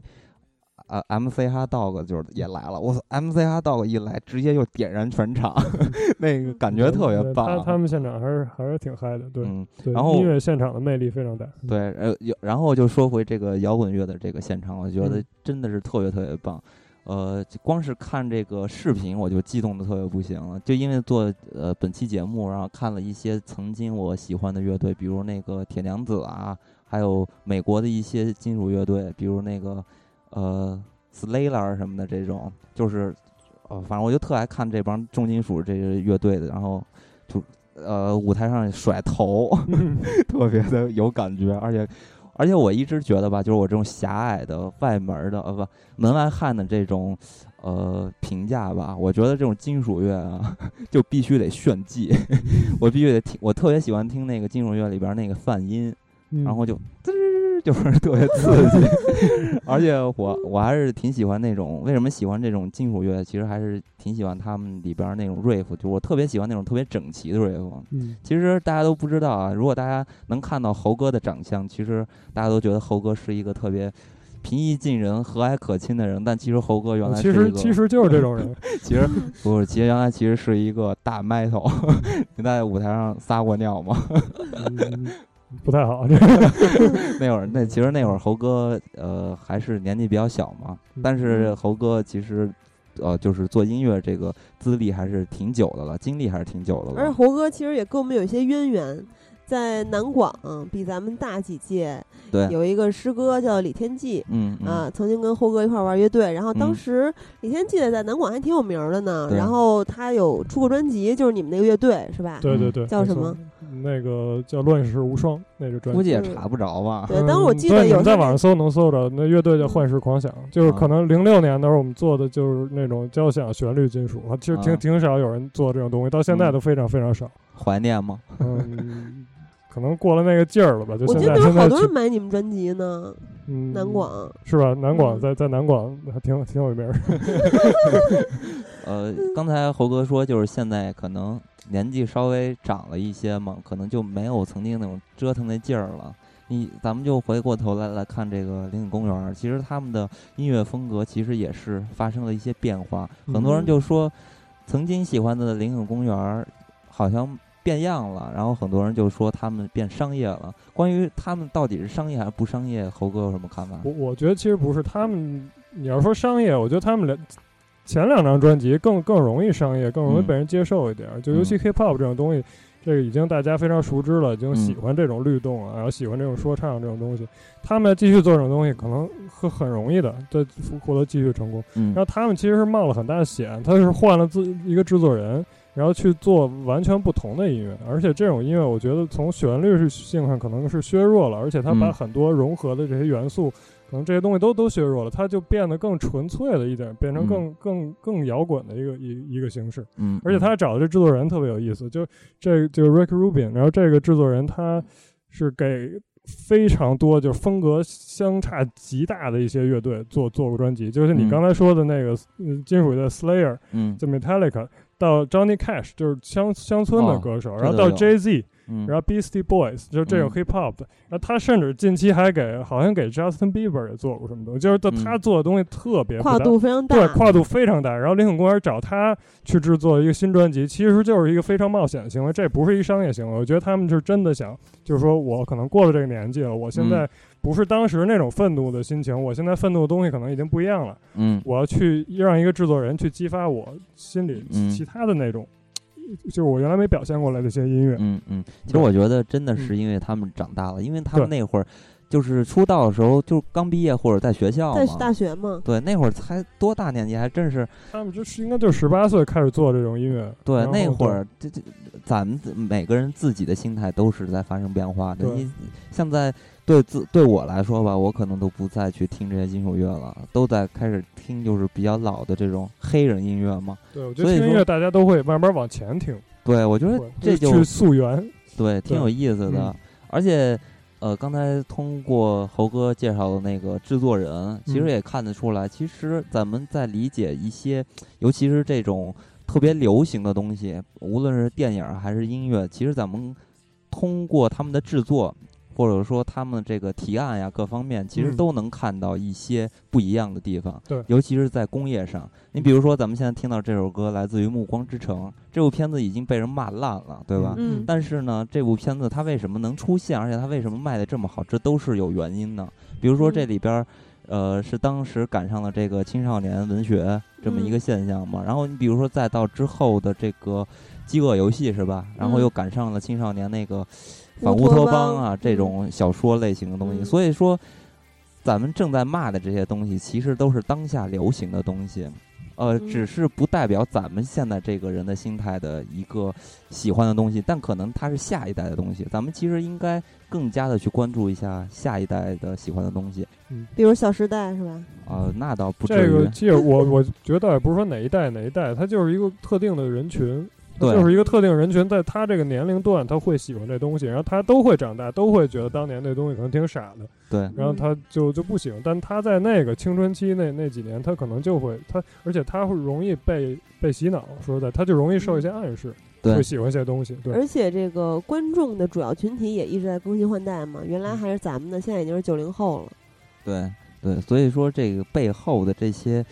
，M C 哈 Dog 就是也来了，我操，M C 哈 Dog 一来，直接就点燃全场，那个感觉特别棒。他他们现场还是还是挺嗨的，对。嗯，然后音乐现场的魅力非常大。对，呃，然后就说回这个摇滚乐的这个现场，我觉得真的是特别特别棒。呃，光是看这个视频，我就激动的特别不行了。就因为做呃本期节目，然后看了一些曾经我喜欢的乐队，比如那个铁娘子啊，还有美国的一些金属乐队，比如那个。呃，Slayer 什么的这种，就是，呃，反正我就特爱看这帮重金属这个乐队的，然后就呃舞台上甩头，特别的有感觉，而且而且我一直觉得吧，就是我这种狭隘的外门的呃不门外汉的这种呃评价吧，我觉得这种金属乐啊，就必须得炫技，我必须得听，我特别喜欢听那个金属乐里边那个泛音，然后就滋。就是特别刺激，而且我我还是挺喜欢那种。为什么喜欢这种金属乐？其实还是挺喜欢他们里边那种 riff，就我特别喜欢那种特别整齐的 riff。嗯，其实大家都不知道啊。如果大家能看到猴哥的长相，其实大家都觉得猴哥是一个特别平易近人、和蔼可亲的人。但其实猴哥原来其实其实就是这种人。其实不是，其实原来其实是一个大麦头。你在舞台上撒过尿吗？不太好，那会儿那其实那会儿猴哥呃还是年纪比较小嘛，但是猴哥其实呃就是做音乐这个资历还是挺久的了，经历还是挺久的了。而且猴哥其实也跟我们有一些渊源。在南广比咱们大几届，对，有一个师哥叫李天记，嗯啊，曾经跟猴哥一块玩乐队，然后当时李天记在南广还挺有名的呢，然后他有出过专辑，就是你们那个乐队是吧？对对对，叫什么？那个叫《乱世无双》那个专辑，估计也查不着吧？对，当时我记得有在网上搜能搜着，那乐队叫幻世狂想，就是可能零六年的时候我们做的就是那种交响旋律金属，其实挺挺少有人做这种东西，到现在都非常非常少。怀念吗？嗯。可能过了那个劲儿了吧？就现在，现在好多人买你们专辑呢。嗯，南广是吧？南广在在南广还挺挺有名儿。呃，刚才猴哥说，就是现在可能年纪稍微长了一些嘛，可能就没有曾经那种折腾那劲儿了。你咱们就回过头来来看这个林肯公园，其实他们的音乐风格其实也是发生了一些变化。很多人就说，曾经喜欢的林肯公园好像。变样了，然后很多人就说他们变商业了。关于他们到底是商业还是不商业，猴哥有什么看法？我我觉得其实不是他们。你要说商业，我觉得他们两前两张专辑更更容易商业，更容易被人接受一点。就尤其 hip hop 这种东西，这个已经大家非常熟知了，已经喜欢这种律动啊，然后喜欢这种说唱这种东西。他们继续做这种东西，可能很很容易的，在获得继续成功。然后他们其实是冒了很大的险，他是换了自一个制作人。然后去做完全不同的音乐，而且这种音乐我觉得从旋律性上可能是削弱了，而且它把很多融合的这些元素，可能这些东西都都削弱了，它就变得更纯粹了一点，变成更更更摇滚的一个一一个形式。嗯，而且他找的这制作人特别有意思，就这就 Rick Rubin，然后这个制作人他是给非常多就风格相差极大的一些乐队做做过专辑，就是你刚才说的那个嗯金属的 Slayer，嗯，就 Metallica。到 Johnny Cash 就是乡乡村的歌手，然后到 Jay Z，然后 Beastie Boys 就是这种 Hip Hop 的，然后他甚至近期还给好像给 Justin Bieber 也做过什么东西，就是他做的东西特别跨度非常大，对，跨度非常大。然后林肯公园找他去制作一个新专辑，其实就是一个非常冒险的行为，这不是一商业行为。我觉得他们是真的想，就是说我可能过了这个年纪了，我现在。不是当时那种愤怒的心情，我现在愤怒的东西可能已经不一样了。嗯，我要去让一个制作人去激发我心里其他的那种，就是我原来没表现过来的一些音乐。嗯嗯，其实我觉得真的是因为他们长大了，因为他们那会儿就是出道的时候就刚毕业或者在学校在大学嘛。对，那会儿才多大年纪，还真是。他们就是应该就十八岁开始做这种音乐。对，那会儿这这咱们每个人自己的心态都是在发生变化的。你像在。对自对我来说吧，我可能都不再去听这些金属乐了，都在开始听就是比较老的这种黑人音乐嘛。对，我觉得听音乐大家都会慢慢往前听。对，我觉得这就去溯源，对，挺有意思的。而且，呃，刚才通过猴哥介绍的那个制作人，其实也看得出来，其实咱们在理解一些，尤其是这种特别流行的东西，无论是电影还是音乐，其实咱们通过他们的制作。或者说他们这个提案呀，各方面其实都能看到一些不一样的地方。对，尤其是在工业上。你比如说，咱们现在听到这首歌来自于《暮光之城》，这部片子已经被人骂烂了，对吧？嗯。但是呢，这部片子它为什么能出现，而且它为什么卖的这么好，这都是有原因的。比如说这里边，呃，是当时赶上了这个青少年文学这么一个现象嘛。然后你比如说再到之后的这个《饥饿游戏》，是吧？然后又赶上了青少年那个。反乌托邦啊，这种小说类型的东西，所以说，咱们正在骂的这些东西，其实都是当下流行的东西，呃，只是不代表咱们现在这个人的心态的一个喜欢的东西，但可能它是下一代的东西。咱们其实应该更加的去关注一下下一代的喜欢的东西，嗯，比如《小时代》是吧？啊，那倒不至于。这个其实我我觉得也不是说哪一代哪一代，它就是一个特定的人群。就是一个特定人群，在他这个年龄段，他会喜欢这东西，然后他都会长大，都会觉得当年那东西可能挺傻的。对，然后他就就不喜欢，但他在那个青春期那那几年，他可能就会他，而且他会容易被被洗脑。说实在，他就容易受一些暗示，会喜欢一些东西。对，而且这个观众的主要群体也一直在更新换代嘛，原来还是咱们的，现在已经是九零后了。对对，所以说这个背后的这些。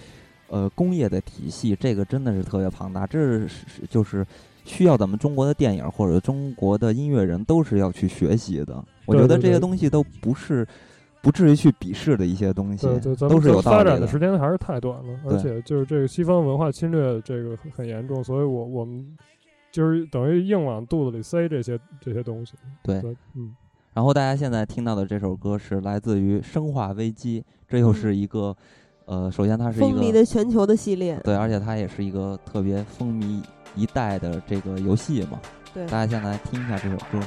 呃，工业的体系，这个真的是特别庞大，这是就是需要咱们中国的电影或者中国的音乐人都是要去学习的。我觉得这些东西都不是不至于去鄙视的一些东西，都是有发展的时间还是太短了，而且就是这个西方文化侵略这个很严重，所以我我们就是等于硬往肚子里塞这些这些东西。对，嗯。然后大家现在听到的这首歌是来自于《生化危机》，这又是一个。呃，首先它是一个风靡的全球的系列，对，而且它也是一个特别风靡一代的这个游戏嘛。对，大家先来听一下这首歌。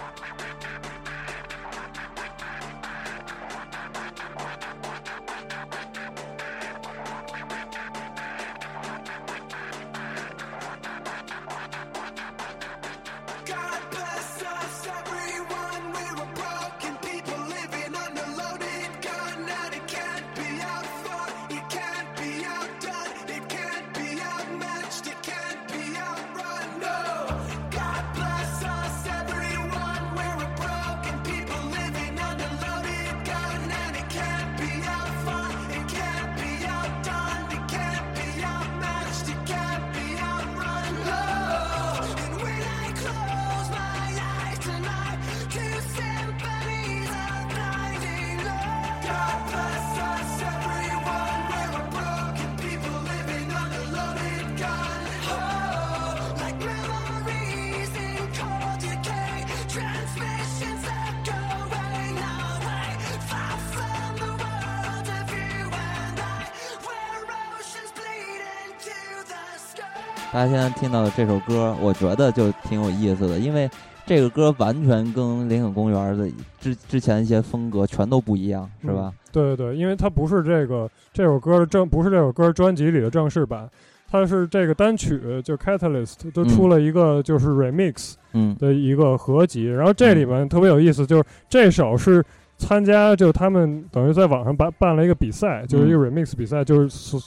大家现在听到的这首歌，我觉得就挺有意思的，因为这个歌完全跟林肯公园的之之前一些风格全都不一样，是吧？对对对，因为它不是这个这首歌的正，不是这首歌专辑里的正式版，它是这个单曲就 Catalyst 都出了一个就是 Remix 的一个合集，然后这里面特别有意思，就是这首是参加就他们等于在网上办办了一个比赛，就是一个 Remix 比赛，就是。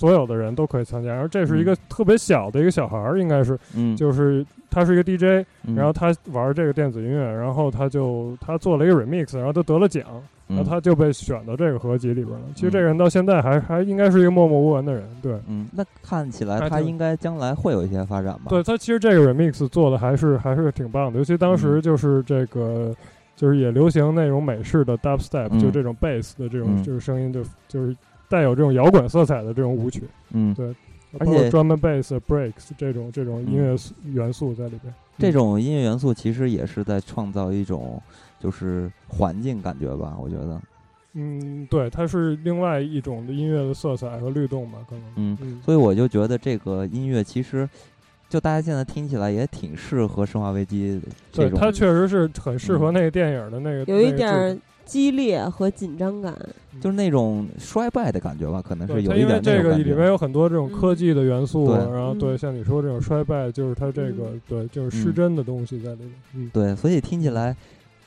所有的人都可以参加，然后这是一个特别小的一个小孩儿，应该是，就是他是一个 DJ，然后他玩这个电子音乐，然后他就他做了一个 remix，然后他得了奖，然后他就被选到这个合集里边了。其实这个人到现在还还应该是一个默默无闻的人，对，嗯，那看起来他应该将来会有一些发展吧？对他其实这个 remix 做的还是还是挺棒的，尤其当时就是这个就是也流行那种美式的 dubstep，就这种 bass 的这种就是声音，就就是。带有这种摇滚色彩的这种舞曲，嗯，对，而且专门 bass breaks 这种这种音乐元素在里边。这种音乐元素其实也是在创造一种就是环境感觉吧，我觉得。嗯，对，它是另外一种的音乐的色彩和律动吧，可能。嗯，所以我就觉得这个音乐其实就大家现在听起来也挺适合《生化危机》这种。对，它确实是很适合那个电影的那个。有一点。激烈和紧张感，就是那种衰败的感觉吧，可能是有一点。因为这个里面有很多这种科技的元素，然后对像你说这种衰败，就是它这个对就是失真的东西在里面。嗯，对，所以听起来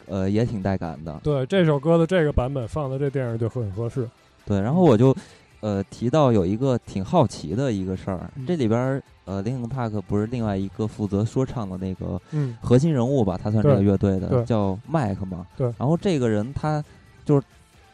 呃也挺带感的。对，这首歌的这个版本放在这电影就很合适。对，然后我就呃提到有一个挺好奇的一个事儿，这里边呃，Linkin Park 不是另外一个负责说唱的那个核心人物吧？他算这个乐队的，叫麦克嘛。对。然后这个人他就是，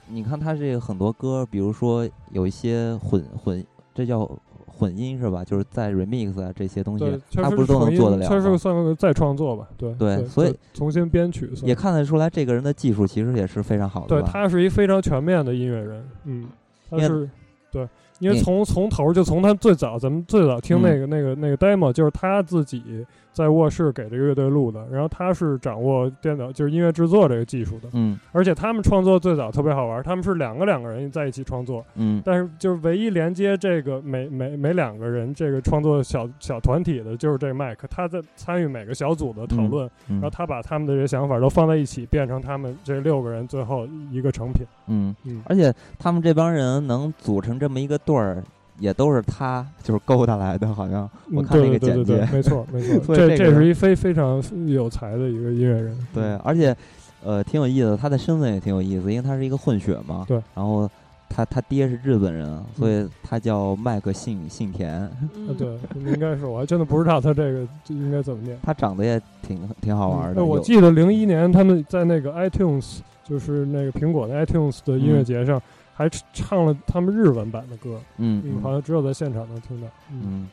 你看他这个很多歌，比如说有一些混混，这叫混音是吧？就是在 remix 啊这些东西，他不是都能做得了？他是算个再创作吧？对。对，所以重新编曲也看得出来，这个人的技术其实也是非常好的。对他是一非常全面的音乐人。嗯，他是对。因为从从头就从他最早，咱们最早听那个那个那个 demo，就是他自己在卧室给这个乐队录的。然后他是掌握电脑，就是音乐制作这个技术的。嗯。而且他们创作最早特别好玩，他们是两个两个人在一起创作。嗯。但是就是唯一连接这个每每每两个人这个创作小小团体的，就是这个麦克，他在参与每个小组的讨论，然后他把他们的这些想法都放在一起，变成他们这六个人最后一个成品。嗯嗯。而且他们这帮人能组成这么一个。队儿也都是他，就是勾搭来的，好像我看那个简介，没错没错，这这是一非非常有才的一个音乐人。对，而且呃挺有意思，他的身份也挺有意思，因为他是一个混血嘛。对。然后他他爹是日本人，所以他叫麦克信信田。啊，对，应该是，我还真的不知道他这个应该怎么念。他长得也挺挺好玩的。我记得零一年他们在那个 iTunes，就是那个苹果的 iTunes 的音乐节上。还唱了他们日文版的歌，嗯，好像只有在现场能听到。嗯，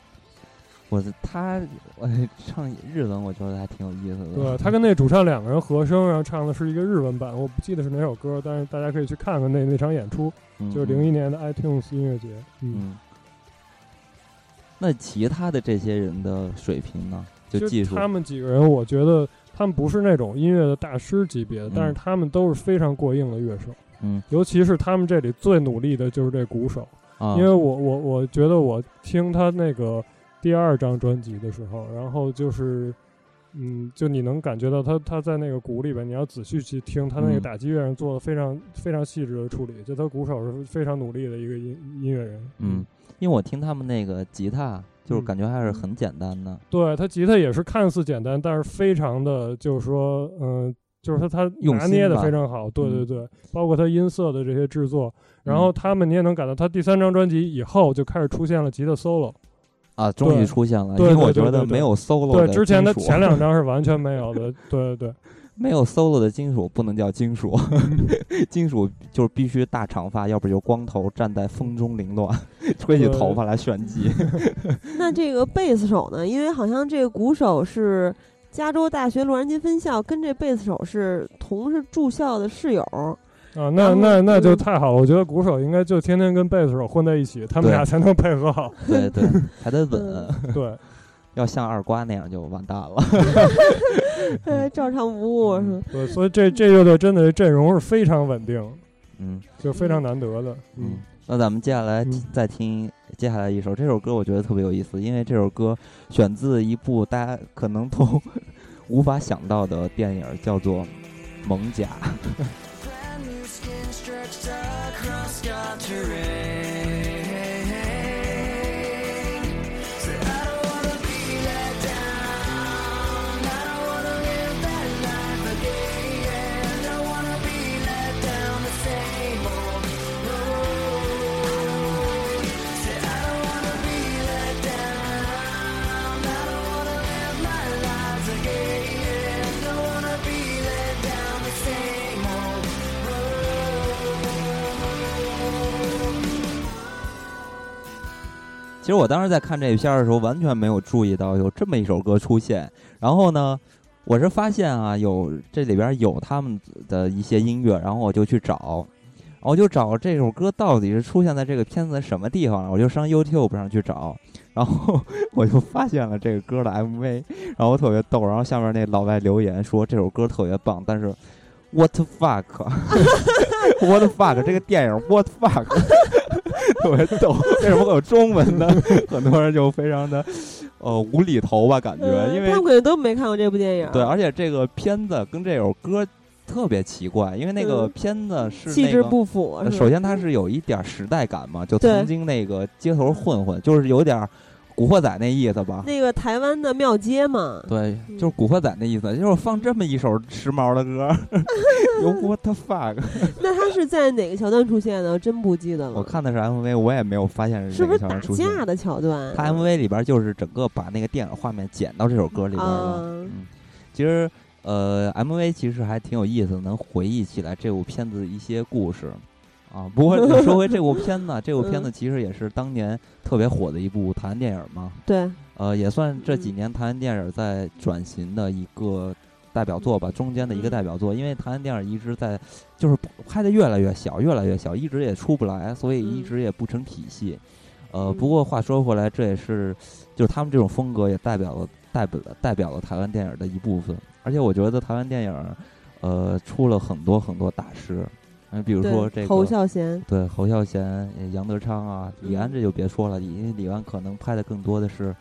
我他我唱日文，我觉得还挺有意思的。对他跟那主唱两个人合声，然后唱的是一个日文版，我不记得是哪首歌，但是大家可以去看看那那场演出，就是零一年的 iTunes 音乐节。嗯，那其他的这些人的水平呢？就技术，他们几个人，我觉得他们不是那种音乐的大师级别的，但是他们都是非常过硬的乐手。嗯，尤其是他们这里最努力的就是这鼓手，啊，因为我我我觉得我听他那个第二张专辑的时候，然后就是，嗯，就你能感觉到他他在那个鼓里边，你要仔细去听他那个打击乐上做的非常非常细致的处理，就他鼓手是非常努力的一个音音乐人。嗯，因为我听他们那个吉他，就是感觉还是很简单的。对他吉他也是看似简单，但是非常的，就是说，嗯。就是他，他拿捏的非常好，对对对，包括他音色的这些制作，然后他们你也能感到，他第三张专辑以后就开始出现了吉他 solo，啊，终于出现了，因为我觉得没有 solo，对之前的前两 张是完全没有的，对对对，没有 solo 的金属不能叫金属，金属就是必须大长发，要不就光头站在风中凌乱，吹起头发来炫技。那这个贝斯手呢？因为好像这个鼓手是。加州大学洛杉矶分校跟这贝斯手是同是住校的室友啊，那那那就太好了。我觉得鼓手应该就天天跟贝斯手混在一起，他们俩才能配合好。对对，还得稳。对，要像二瓜那样就完蛋了。对，照常不误是。对，所以这这乐队真的阵容是非常稳定，嗯，就非常难得的。嗯，那咱们接下来再听。接下来一首，这首歌我觉得特别有意思，因为这首歌选自一部大家可能都 无法想到的电影，叫做《猛甲》。其实我当时在看这片儿的时候，完全没有注意到有这么一首歌出现。然后呢，我是发现啊，有这里边有他们的一些音乐，然后我就去找，我就找这首歌到底是出现在这个片子什么地方了。我就上 YouTube 上去找，然后我就发现了这个歌的 MV，然后特别逗。然后下面那老外留言说这首歌特别棒，但是 What fuck？What fuck？这个电影 What fuck？特别逗，为什么会有中文呢？很多人就非常的呃无厘头吧，感觉，因为他们可能都没看过这部电影。对，而且这个片子跟这首歌特别奇怪，因为那个片子是气质不符。首先，它是有一点时代感嘛，就曾经那个街头混混，就是有点。古惑仔那意思吧？那个台湾的庙街嘛。对，就是古惑仔那意思，就是放这么一首时髦的歌。What the fuck？那他是在哪个桥段出现的？真不记得了。我看的是 MV，我也没有发现是哪个桥段出现。是不是打架的桥段？他 MV 里边就是整个把那个电影画面剪到这首歌里边了。嗯，其实呃，MV 其实还挺有意思，能回忆起来这部片子的一些故事。啊，不过 说回这部片子，这部片子其实也是当年特别火的一部台湾电影嘛。对，呃，也算这几年台湾电影在转型的一个代表作吧，中间的一个代表作。因为台湾电影一直在就是拍的越来越小，越来越小，一直也出不来，所以一直也不成体系。呃，不过话说回来，这也是就是他们这种风格也代表了代表代表了台湾电影的一部分。而且我觉得台湾电影呃出了很多很多大师。嗯，比如说这个侯孝贤，对侯孝贤、杨德昌啊，李安这就别说了，因为李安可能拍的更多的是，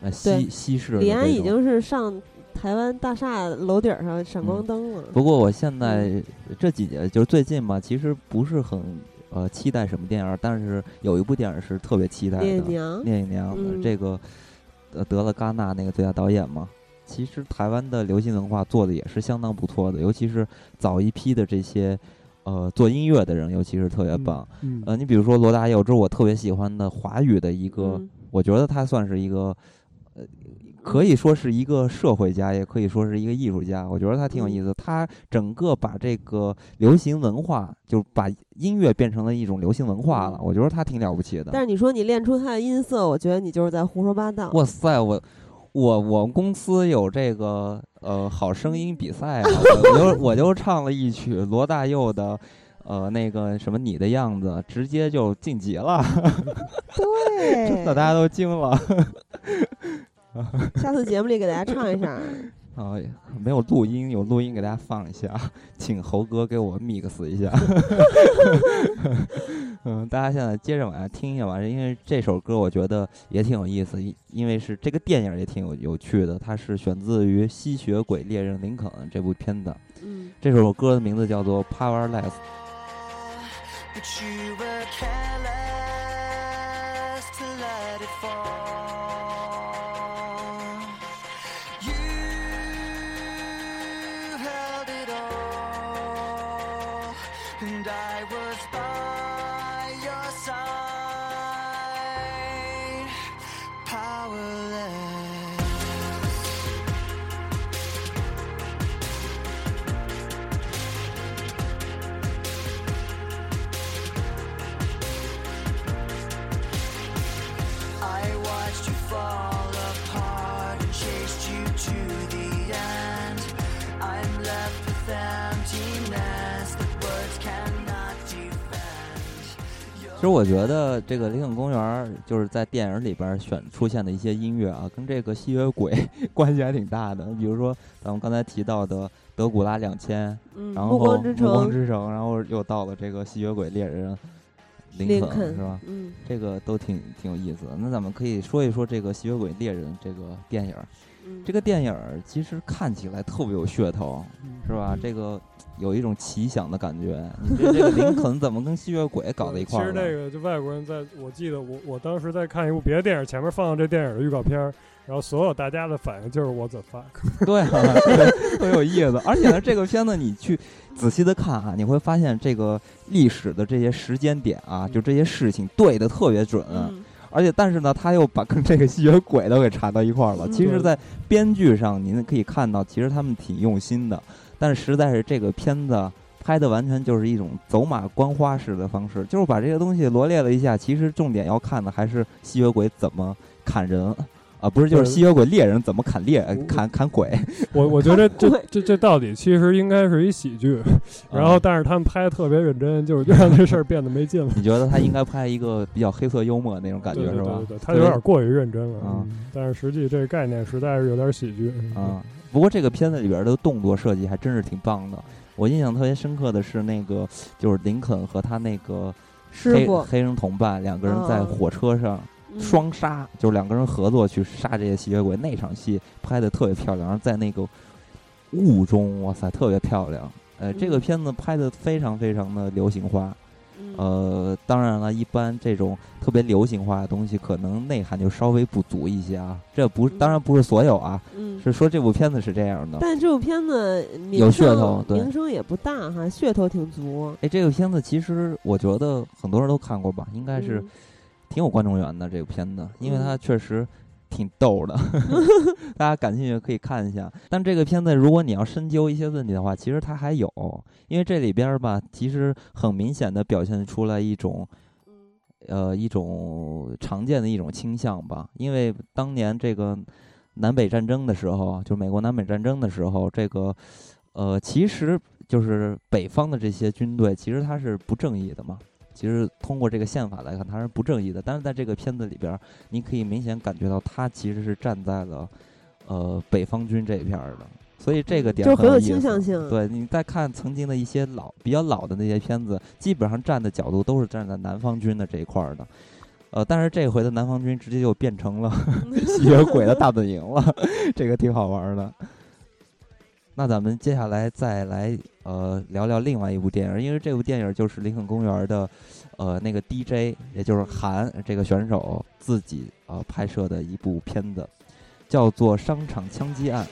呃，西西式。李安已经是上台湾大厦楼顶上闪光灯了。不过我现在这几年就是最近嘛，其实不是很呃期待什么电影，但是有一部电影是特别期待的，《聂隐娘》。聂隐娘这个呃得了戛纳那个最佳导演嘛。其实台湾的流行文化做的也是相当不错的，尤其是早一批的这些，呃，做音乐的人，尤其是特别棒。呃，你比如说罗大佑，这是我特别喜欢的华语的一个，我觉得他算是一个，呃，可以说是一个社会家，也可以说是一个艺术家。我觉得他挺有意思，他整个把这个流行文化，就把音乐变成了一种流行文化了。我觉得他挺了不起的。但是你说你练出他的音色，我觉得你就是在胡说八道。哇塞，我。我我们公司有这个呃好声音比赛啊，我就我就唱了一曲罗大佑的，呃那个什么你的样子，直接就晋级了。对，真的大家都惊了。下次节目里给大家唱一下。啊，没有录音，有录音给大家放一下，请猴哥给我 mix 一下。嗯，大家现在接着往下听一下吧，因为这首歌我觉得也挺有意思，因为是这个电影也挺有有趣的，它是选自于《吸血鬼猎人林肯》这部片子。嗯，这首歌的名字叫做《Powerless》。其实我觉得这个林肯公园就是在电影里边选出现的一些音乐啊，跟这个吸血鬼 关系还挺大的。比如说咱们刚才提到的德古拉两千，然后暮光之城，然后又到了这个吸血鬼猎人林肯，是吧？嗯，这个都挺挺有意思的。那咱们可以说一说这个吸血鬼猎人这个电影。这个电影其实看起来特别有噱头，是吧？这个有一种奇想的感觉。你觉得这个 林肯怎么跟吸血鬼搞在一块儿？其实那个就外国人在，我记得我我当时在看一部别的电影，前面放这电影的预告片，然后所有大家的反应就是我 the fuck，对，特别有意思。而且呢，这个片子你去仔细的看啊，你会发现这个历史的这些时间点啊，就这些事情对的特别准。而且，但是呢，他又把跟这个吸血鬼都给缠到一块儿了。其实，在编剧上，您可以看到，其实他们挺用心的。但是，实在是这个片子拍的完全就是一种走马观花式的方式，就是把这些东西罗列了一下。其实，重点要看的还是吸血鬼怎么砍人。啊，不是，就是吸血鬼猎人怎么砍猎砍砍鬼？我我觉得这这这到底其实应该是一喜剧，然后但是他们拍的特别认真，就是让这事儿变得没劲了。你觉得他应该拍一个比较黑色幽默那种感觉是吧？对对，他有点过于认真了啊。但是实际这个概念实在是有点喜剧啊。不过这个片子里边的动作设计还真是挺棒的。我印象特别深刻的是那个，就是林肯和他那个黑黑人同伴两个人在火车上。双杀就是两个人合作去杀这些吸血鬼，那场戏拍的特别漂亮。然后在那个雾中，哇塞，特别漂亮。呃，这个片子拍的非常非常的流行化。呃，当然了，一般这种特别流行化的东西，可能内涵就稍微不足一些啊。这不，当然不是所有啊，嗯是说这部片子是这样的。但这部片子有噱头，名声也不大哈，噱头挺足。哎，这个片子其实我觉得很多人都看过吧，应该是挺有观众缘的。这个片子，因为它确实。挺逗的 大家感兴趣可以看一下。但这个片子，如果你要深究一些问题的话，其实它还有，因为这里边吧，其实很明显的表现出来一种，呃，一种常见的一种倾向吧。因为当年这个南北战争的时候，就美国南北战争的时候，这个，呃，其实就是北方的这些军队，其实它是不正义的嘛。其实通过这个宪法来看，它是不正义的。但是在这个片子里边，你可以明显感觉到他其实是站在了，呃，北方军这一片的。所以这个点很有倾向性。对，你再看曾经的一些老、比较老的那些片子，基本上站的角度都是站在南方军的这一块的。呃，但是这回的南方军直接就变成了 吸血鬼的大本营了，这个挺好玩的。那咱们接下来再来呃聊聊另外一部电影，因为这部电影就是林肯公园的，呃那个 DJ，也就是韩这个选手自己呃拍摄的一部片子，叫做《商场枪击案》。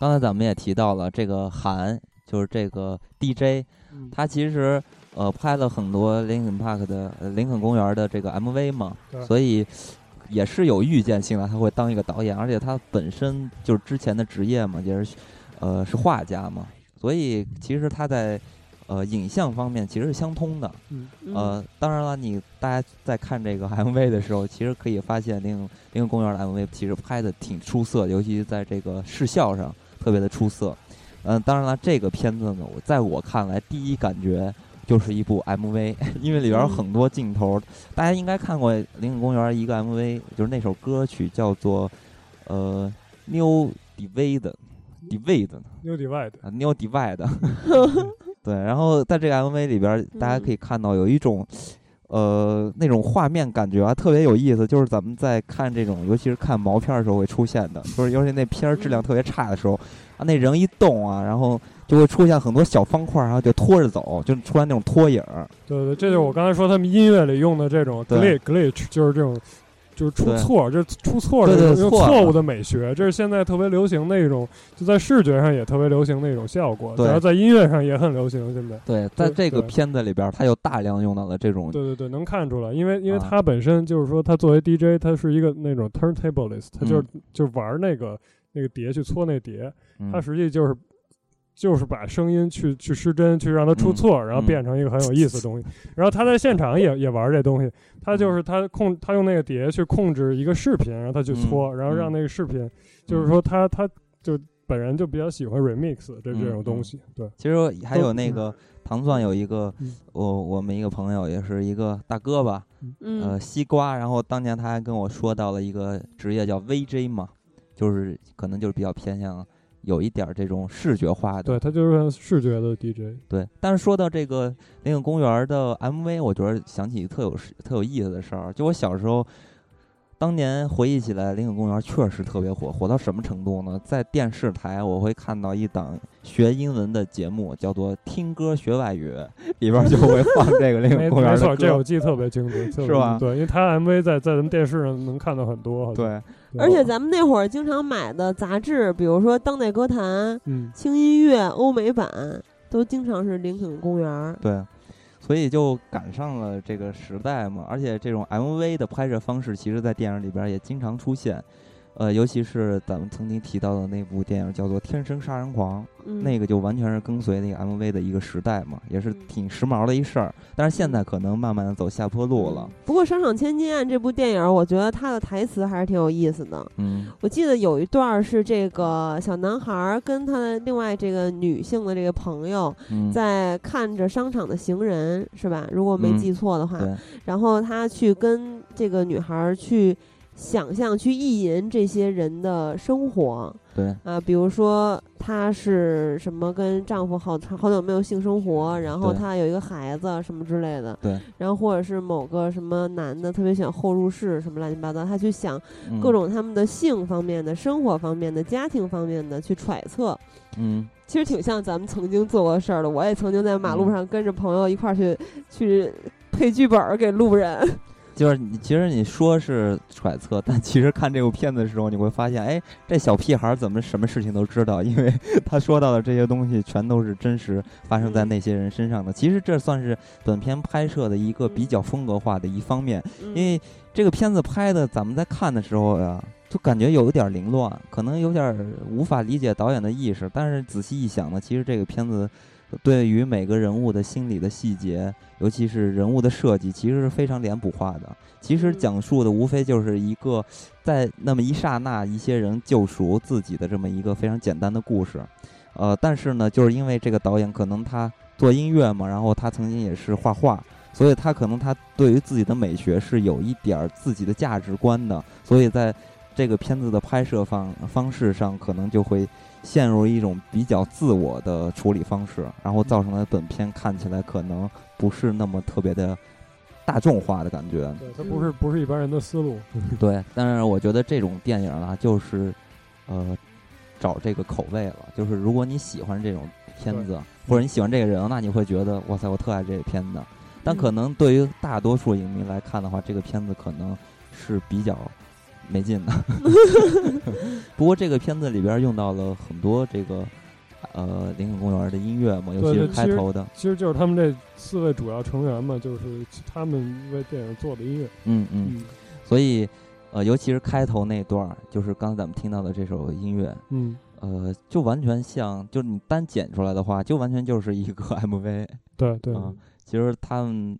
刚才咱们也提到了这个韩，就是这个 DJ，他其实呃拍了很多林肯 Park 的林肯公园的这个 MV 嘛，所以也是有预见性的，他会当一个导演，而且他本身就是之前的职业嘛，也是呃是画家嘛，所以其实他在呃影像方面其实是相通的。呃，当然了，你大家在看这个 MV 的时候，其实可以发现林林肯公园的 MV 其实拍的挺出色，尤其在这个视效上。特别的出色，嗯，当然了，这个片子呢，我在我看来，第一感觉就是一部 MV，因为里边很多镜头，大家应该看过《林肯公园》一个 MV，就是那首歌曲叫做呃《New Divide》，Divide，New Divide，啊，New Divide，对，然后在这个 MV 里边，大家可以看到有一种。呃，那种画面感觉啊，特别有意思。就是咱们在看这种，尤其是看毛片的时候会出现的，就是尤其那片儿质量特别差的时候，啊，那人一动啊，然后就会出现很多小方块，然后就拖着走，就出来那种拖影。对对，这就是我刚才说他们音乐里用的这种 glitch glitch，就是这种。就是出错，就是出错的用错误的美学，这是现在特别流行的一种，就在视觉上也特别流行的一种效果。然后在音乐上也很流行。现在对，在这个片子里边，他又大量用到了这种。对对对，能看出来，因为因为他本身就是说，他作为 DJ，他是一个那种 turntablist，他就是就玩那个那个碟去搓那碟，它实际就是。就是把声音去去失真，去让它出错，然后变成一个很有意思的东西。然后他在现场也 也玩这东西，他就是他控他用那个碟去控制一个视频，然后他去搓，然后让那个视频，就是说他他就本人就比较喜欢 remix 这这种东西。对，其实还有那个糖蒜有一个我我们一个朋友也是一个大哥吧，呃西瓜，然后当年他还跟我说到了一个职业叫 VJ 嘛，就是可能就是比较偏向。有一点这种视觉化的，对，他就是视觉的 DJ。对，但是说到这个林肯公园的 MV，我觉得想起特有特有意思的事儿，就我小时候。当年回忆起来，林肯公园确实特别火，火到什么程度呢？在电视台，我会看到一档学英文的节目，叫做《听歌学外语》，里边就会 放这个林肯公园的歌。没错，这我记得特别清楚，是吧？对，因为他 MV 在在咱们电视上能看到很多。对，而且咱们那会儿经常买的杂志，比如说《当代歌坛》、嗯，轻音乐、欧美版，都经常是林肯公园。对。所以就赶上了这个时代嘛。而且这种 MV 的拍摄方式，其实在电影里边也经常出现。呃，尤其是咱们曾经提到的那部电影叫做《天生杀人狂》，那个就完全是跟随那个 MV 的一个时代嘛，也是挺时髦的一事儿。但是现在可能慢慢的走下坡路了。不过《商场千金案》这部电影，我觉得它的台词还是挺有意思的。嗯，我记得有一段是这个小男孩跟他的另外这个女性的这个朋友在看着商场的行人，是吧？如果没记错的话，然后他去跟这个女孩去。想象去意淫这些人的生活，对。啊，比如说她是什么跟丈夫好长好久没有性生活，然后她有一个孩子什么之类的，对，然后或者是某个什么男的特别喜欢后入室什么乱七八糟，他去想各种他们的性方面的、生活方面的、家庭方面的去揣测，嗯，其实挺像咱们曾经做过的事儿的。我也曾经在马路上跟着朋友一块儿去去配剧本给路人。就是你，其实你说是揣测，但其实看这部片子的时候，你会发现，哎，这小屁孩怎么什么事情都知道？因为 他说到的这些东西，全都是真实发生在那些人身上的。其实这算是本片拍摄的一个比较风格化的一方面，因为这个片子拍的，咱们在看的时候呀，就感觉有一点凌乱，可能有点无法理解导演的意识。但是仔细一想呢，其实这个片子。对于每个人物的心理的细节，尤其是人物的设计，其实是非常脸谱化的。其实讲述的无非就是一个，在那么一刹那，一些人救赎自己的这么一个非常简单的故事。呃，但是呢，就是因为这个导演可能他做音乐嘛，然后他曾经也是画画，所以他可能他对于自己的美学是有一点儿自己的价值观的，所以在这个片子的拍摄方方式上，可能就会。陷入一种比较自我的处理方式，然后造成了本片看起来可能不是那么特别的大众化的感觉。对，它不是不是一般人的思路。对，但是我觉得这种电影啊，就是呃找这个口味了。就是如果你喜欢这种片子，或者你喜欢这个人，那你会觉得哇塞，我特爱这个片子。但可能对于大多数影迷来看的话，这个片子可能是比较。没劲的，不过这个片子里边用到了很多这个呃林肯公园的音乐嘛，尤其是开头的，其实就是他们这四位主要成员嘛，就是他们为电影做的音乐。嗯嗯，所以呃，尤其是开头那段，就是刚才咱们听到的这首音乐，嗯呃，就完全像，就是你单剪出来的话，就完全就是一个 MV。对对，其实他们。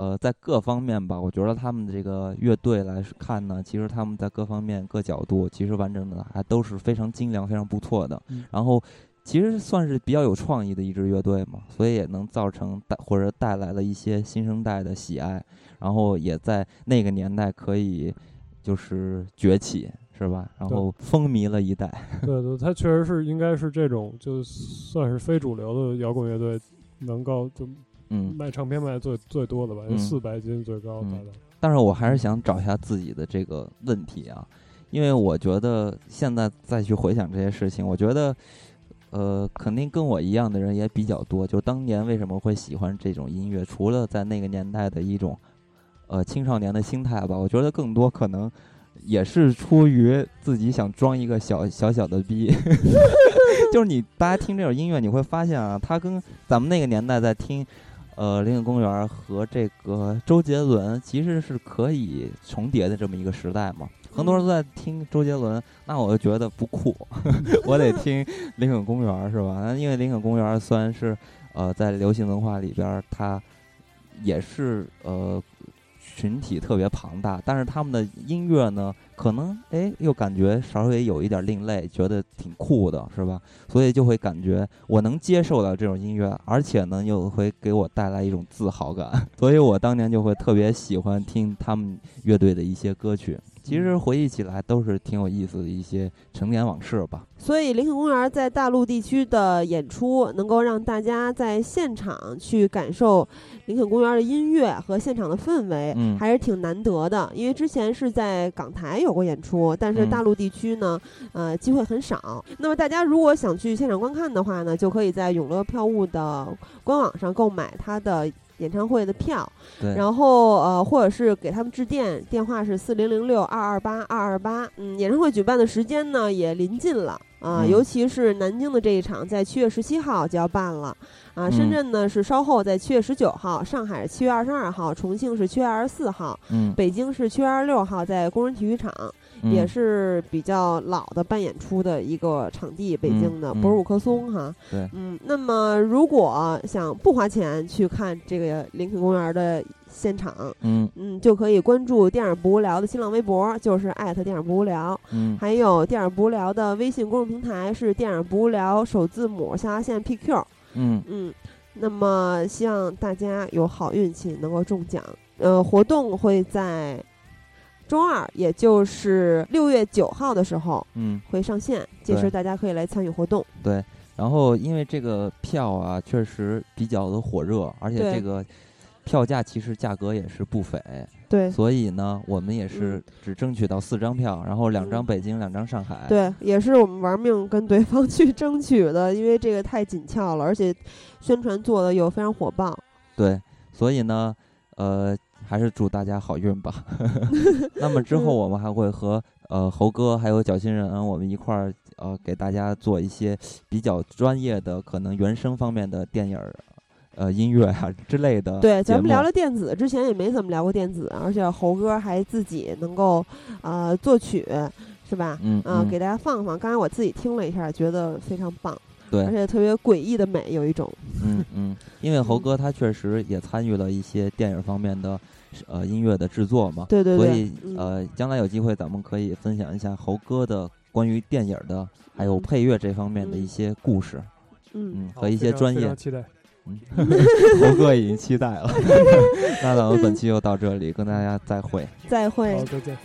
呃，在各方面吧，我觉得他们的这个乐队来看呢，其实他们在各方面、各角度，其实完整的还都是非常精良、非常不错的。然后，其实算是比较有创意的一支乐队嘛，所以也能造成带或者带来了一些新生代的喜爱，然后也在那个年代可以就是崛起，是吧？然后风靡了一代。对 对，他确实是应该是这种，就算是非主流的摇滚乐队，能够就。嗯，卖唱片卖最最多的吧，四百斤最高的。但是我还是想找一下自己的这个问题啊，因为我觉得现在再去回想这些事情，我觉得，呃，肯定跟我一样的人也比较多。就当年为什么会喜欢这种音乐，除了在那个年代的一种，呃，青少年的心态吧，我觉得更多可能也是出于自己想装一个小 小小的逼。就是你大家听这首音乐，你会发现啊，它跟咱们那个年代在听。呃，林肯公园和这个周杰伦其实是可以重叠的这么一个时代嘛。很多人都在听周杰伦，那我就觉得不酷，我得 听林肯公园是吧？因为林肯公园虽然是呃在流行文化里边，它也是呃。群体特别庞大，但是他们的音乐呢，可能哎又感觉稍微有一点另类，觉得挺酷的，是吧？所以就会感觉我能接受到这种音乐，而且呢又会给我带来一种自豪感，所以我当年就会特别喜欢听他们乐队的一些歌曲。其实回忆起来都是挺有意思的一些陈年往事吧。所以林肯公园在大陆地区的演出，能够让大家在现场去感受林肯公园的音乐和现场的氛围，还是挺难得的。因为之前是在港台有过演出，但是大陆地区呢，呃，机会很少。那么大家如果想去现场观看的话呢，就可以在永乐票务的官网上购买它的。演唱会的票，然后呃，或者是给他们致电，电话是四零零六二二八二二八。嗯，演唱会举办的时间呢也临近了，啊，尤其是南京的这一场，在七月十七号就要办了。啊。深圳呢是稍后在七月十九号，上海是七月二十二号，重庆是七月二十四号，嗯，北京是七月二十六号，在工人体育场，也是比较老的办演出的一个场地，北京的博尔伍克松哈。对，嗯，那么如果想不花钱去看这个林肯公园的现场，嗯。嗯，就可以关注电影不无聊的新浪微博，就是艾特电影不无聊，嗯，还有电影不无聊的微信公众平台是电影不无聊首字母下划线 PQ，嗯。嗯，那么希望大家有好运气能够中奖，呃，活动会在周二，也就是六月九号的时候，嗯，会上线，届时大家可以来参与活动。对，然后因为这个票啊，确实比较的火热，而且这个。票价其实价格也是不菲，对，所以呢，我们也是只争取到四张票，然后两张北京，两张上海。对，也是我们玩命跟对方 去争取的，因为这个太紧俏了，而且宣传做的又非常火爆。对，所以呢，呃，还是祝大家好运吧。那么之后我们还会和呃猴哥还有小新人，我们一块儿呃给大家做一些比较专业的，可能原声方面的电影儿。呃，音乐啊之类的。对，咱们聊聊电子，之前也没怎么聊过电子，而且猴哥还自己能够呃作曲，是吧？嗯嗯，给大家放放。刚才我自己听了一下，觉得非常棒。对，而且特别诡异的美，有一种。嗯嗯，因为猴哥他确实也参与了一些电影方面的呃音乐的制作嘛。对对对。所以呃，将来有机会咱们可以分享一下猴哥的关于电影的还有配乐这方面的一些故事。嗯嗯，和一些专业。期待。猴哥已经期待了，那咱们本期就到这里，跟大家再会，再会，再见。